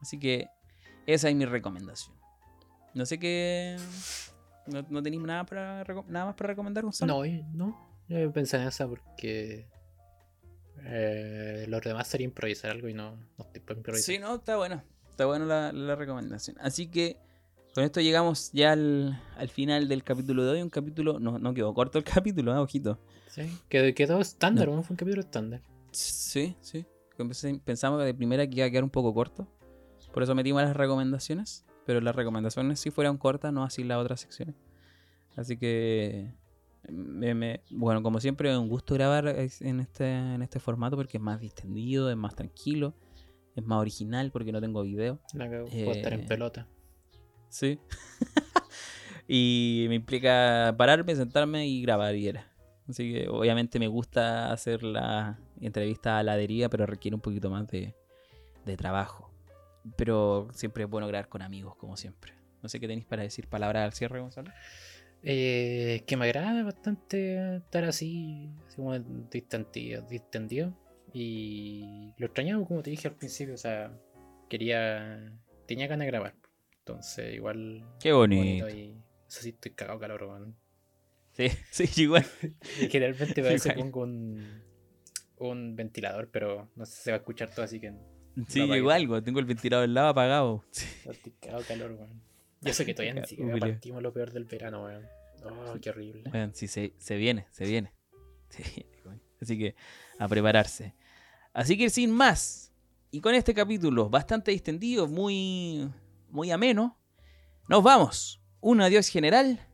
Así que esa es mi recomendación. No sé qué... ¿No, no tenéis nada, para, nada más para recomendar, Gonzalo? No, no. Yo pensé en esa porque. Eh, lo demás sería improvisar algo y no, no estoy para improvisar. Sí, no, está bueno. Está buena la, la recomendación. Así que con esto llegamos ya al, al final del capítulo de hoy. Un capítulo... No, no quedó corto el capítulo, ah, ojito. Sí, Quedó, quedó estándar, No. ¿no? fue un capítulo estándar. Sí, sí. Pensamos que de primera que iba a quedar un poco corto. Por eso metimos las recomendaciones. Pero las recomendaciones sí fueron cortas, no así las otras secciones. Así que. me- me- bueno, como siempre, es un gusto grabar en este, en este formato porque es más distendido, es más tranquilo, es más original porque no tengo video. La que puedo estar en Eh, pelota. Sí. y me implica pararme, sentarme y grabar y era. Así que obviamente me gusta hacer la entrevista a la deriva, pero requiere un poquito más de, de trabajo. Pero siempre es bueno grabar con amigos, como siempre. No sé qué tenéis para decir palabras al cierre, Gonzalo. Eh, que me agrada bastante estar así, así como distendido, distendido. Y lo extrañaba, como te dije al principio, o sea, quería, tenía ganas de grabar. Entonces, igual. Qué bonito. y eso sí, estoy cagado calor, weón. Sí, sí, igual. Y Generalmente veces Igual. pongo un, un ventilador, pero no sé si se va a escuchar todo, así que no Sí, igual, güey, tengo el ventilador al lado apagado. Sí. estoy cagado calor, weón. Yo sé que todavía ni Julio. partimos lo peor del verano, weón. Oh, qué horrible. Bueno, sí, se, se viene, se viene. Se viene, güey. Así que a prepararse. Así que sin más, y con este capítulo bastante distendido, muy, muy ameno, nos vamos. Un adiós general.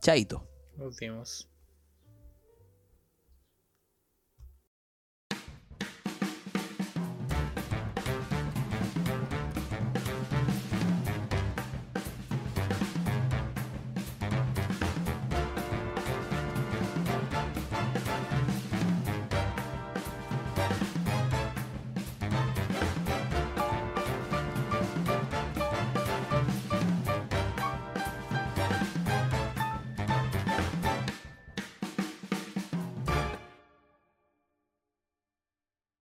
Chaito. Nos vemos.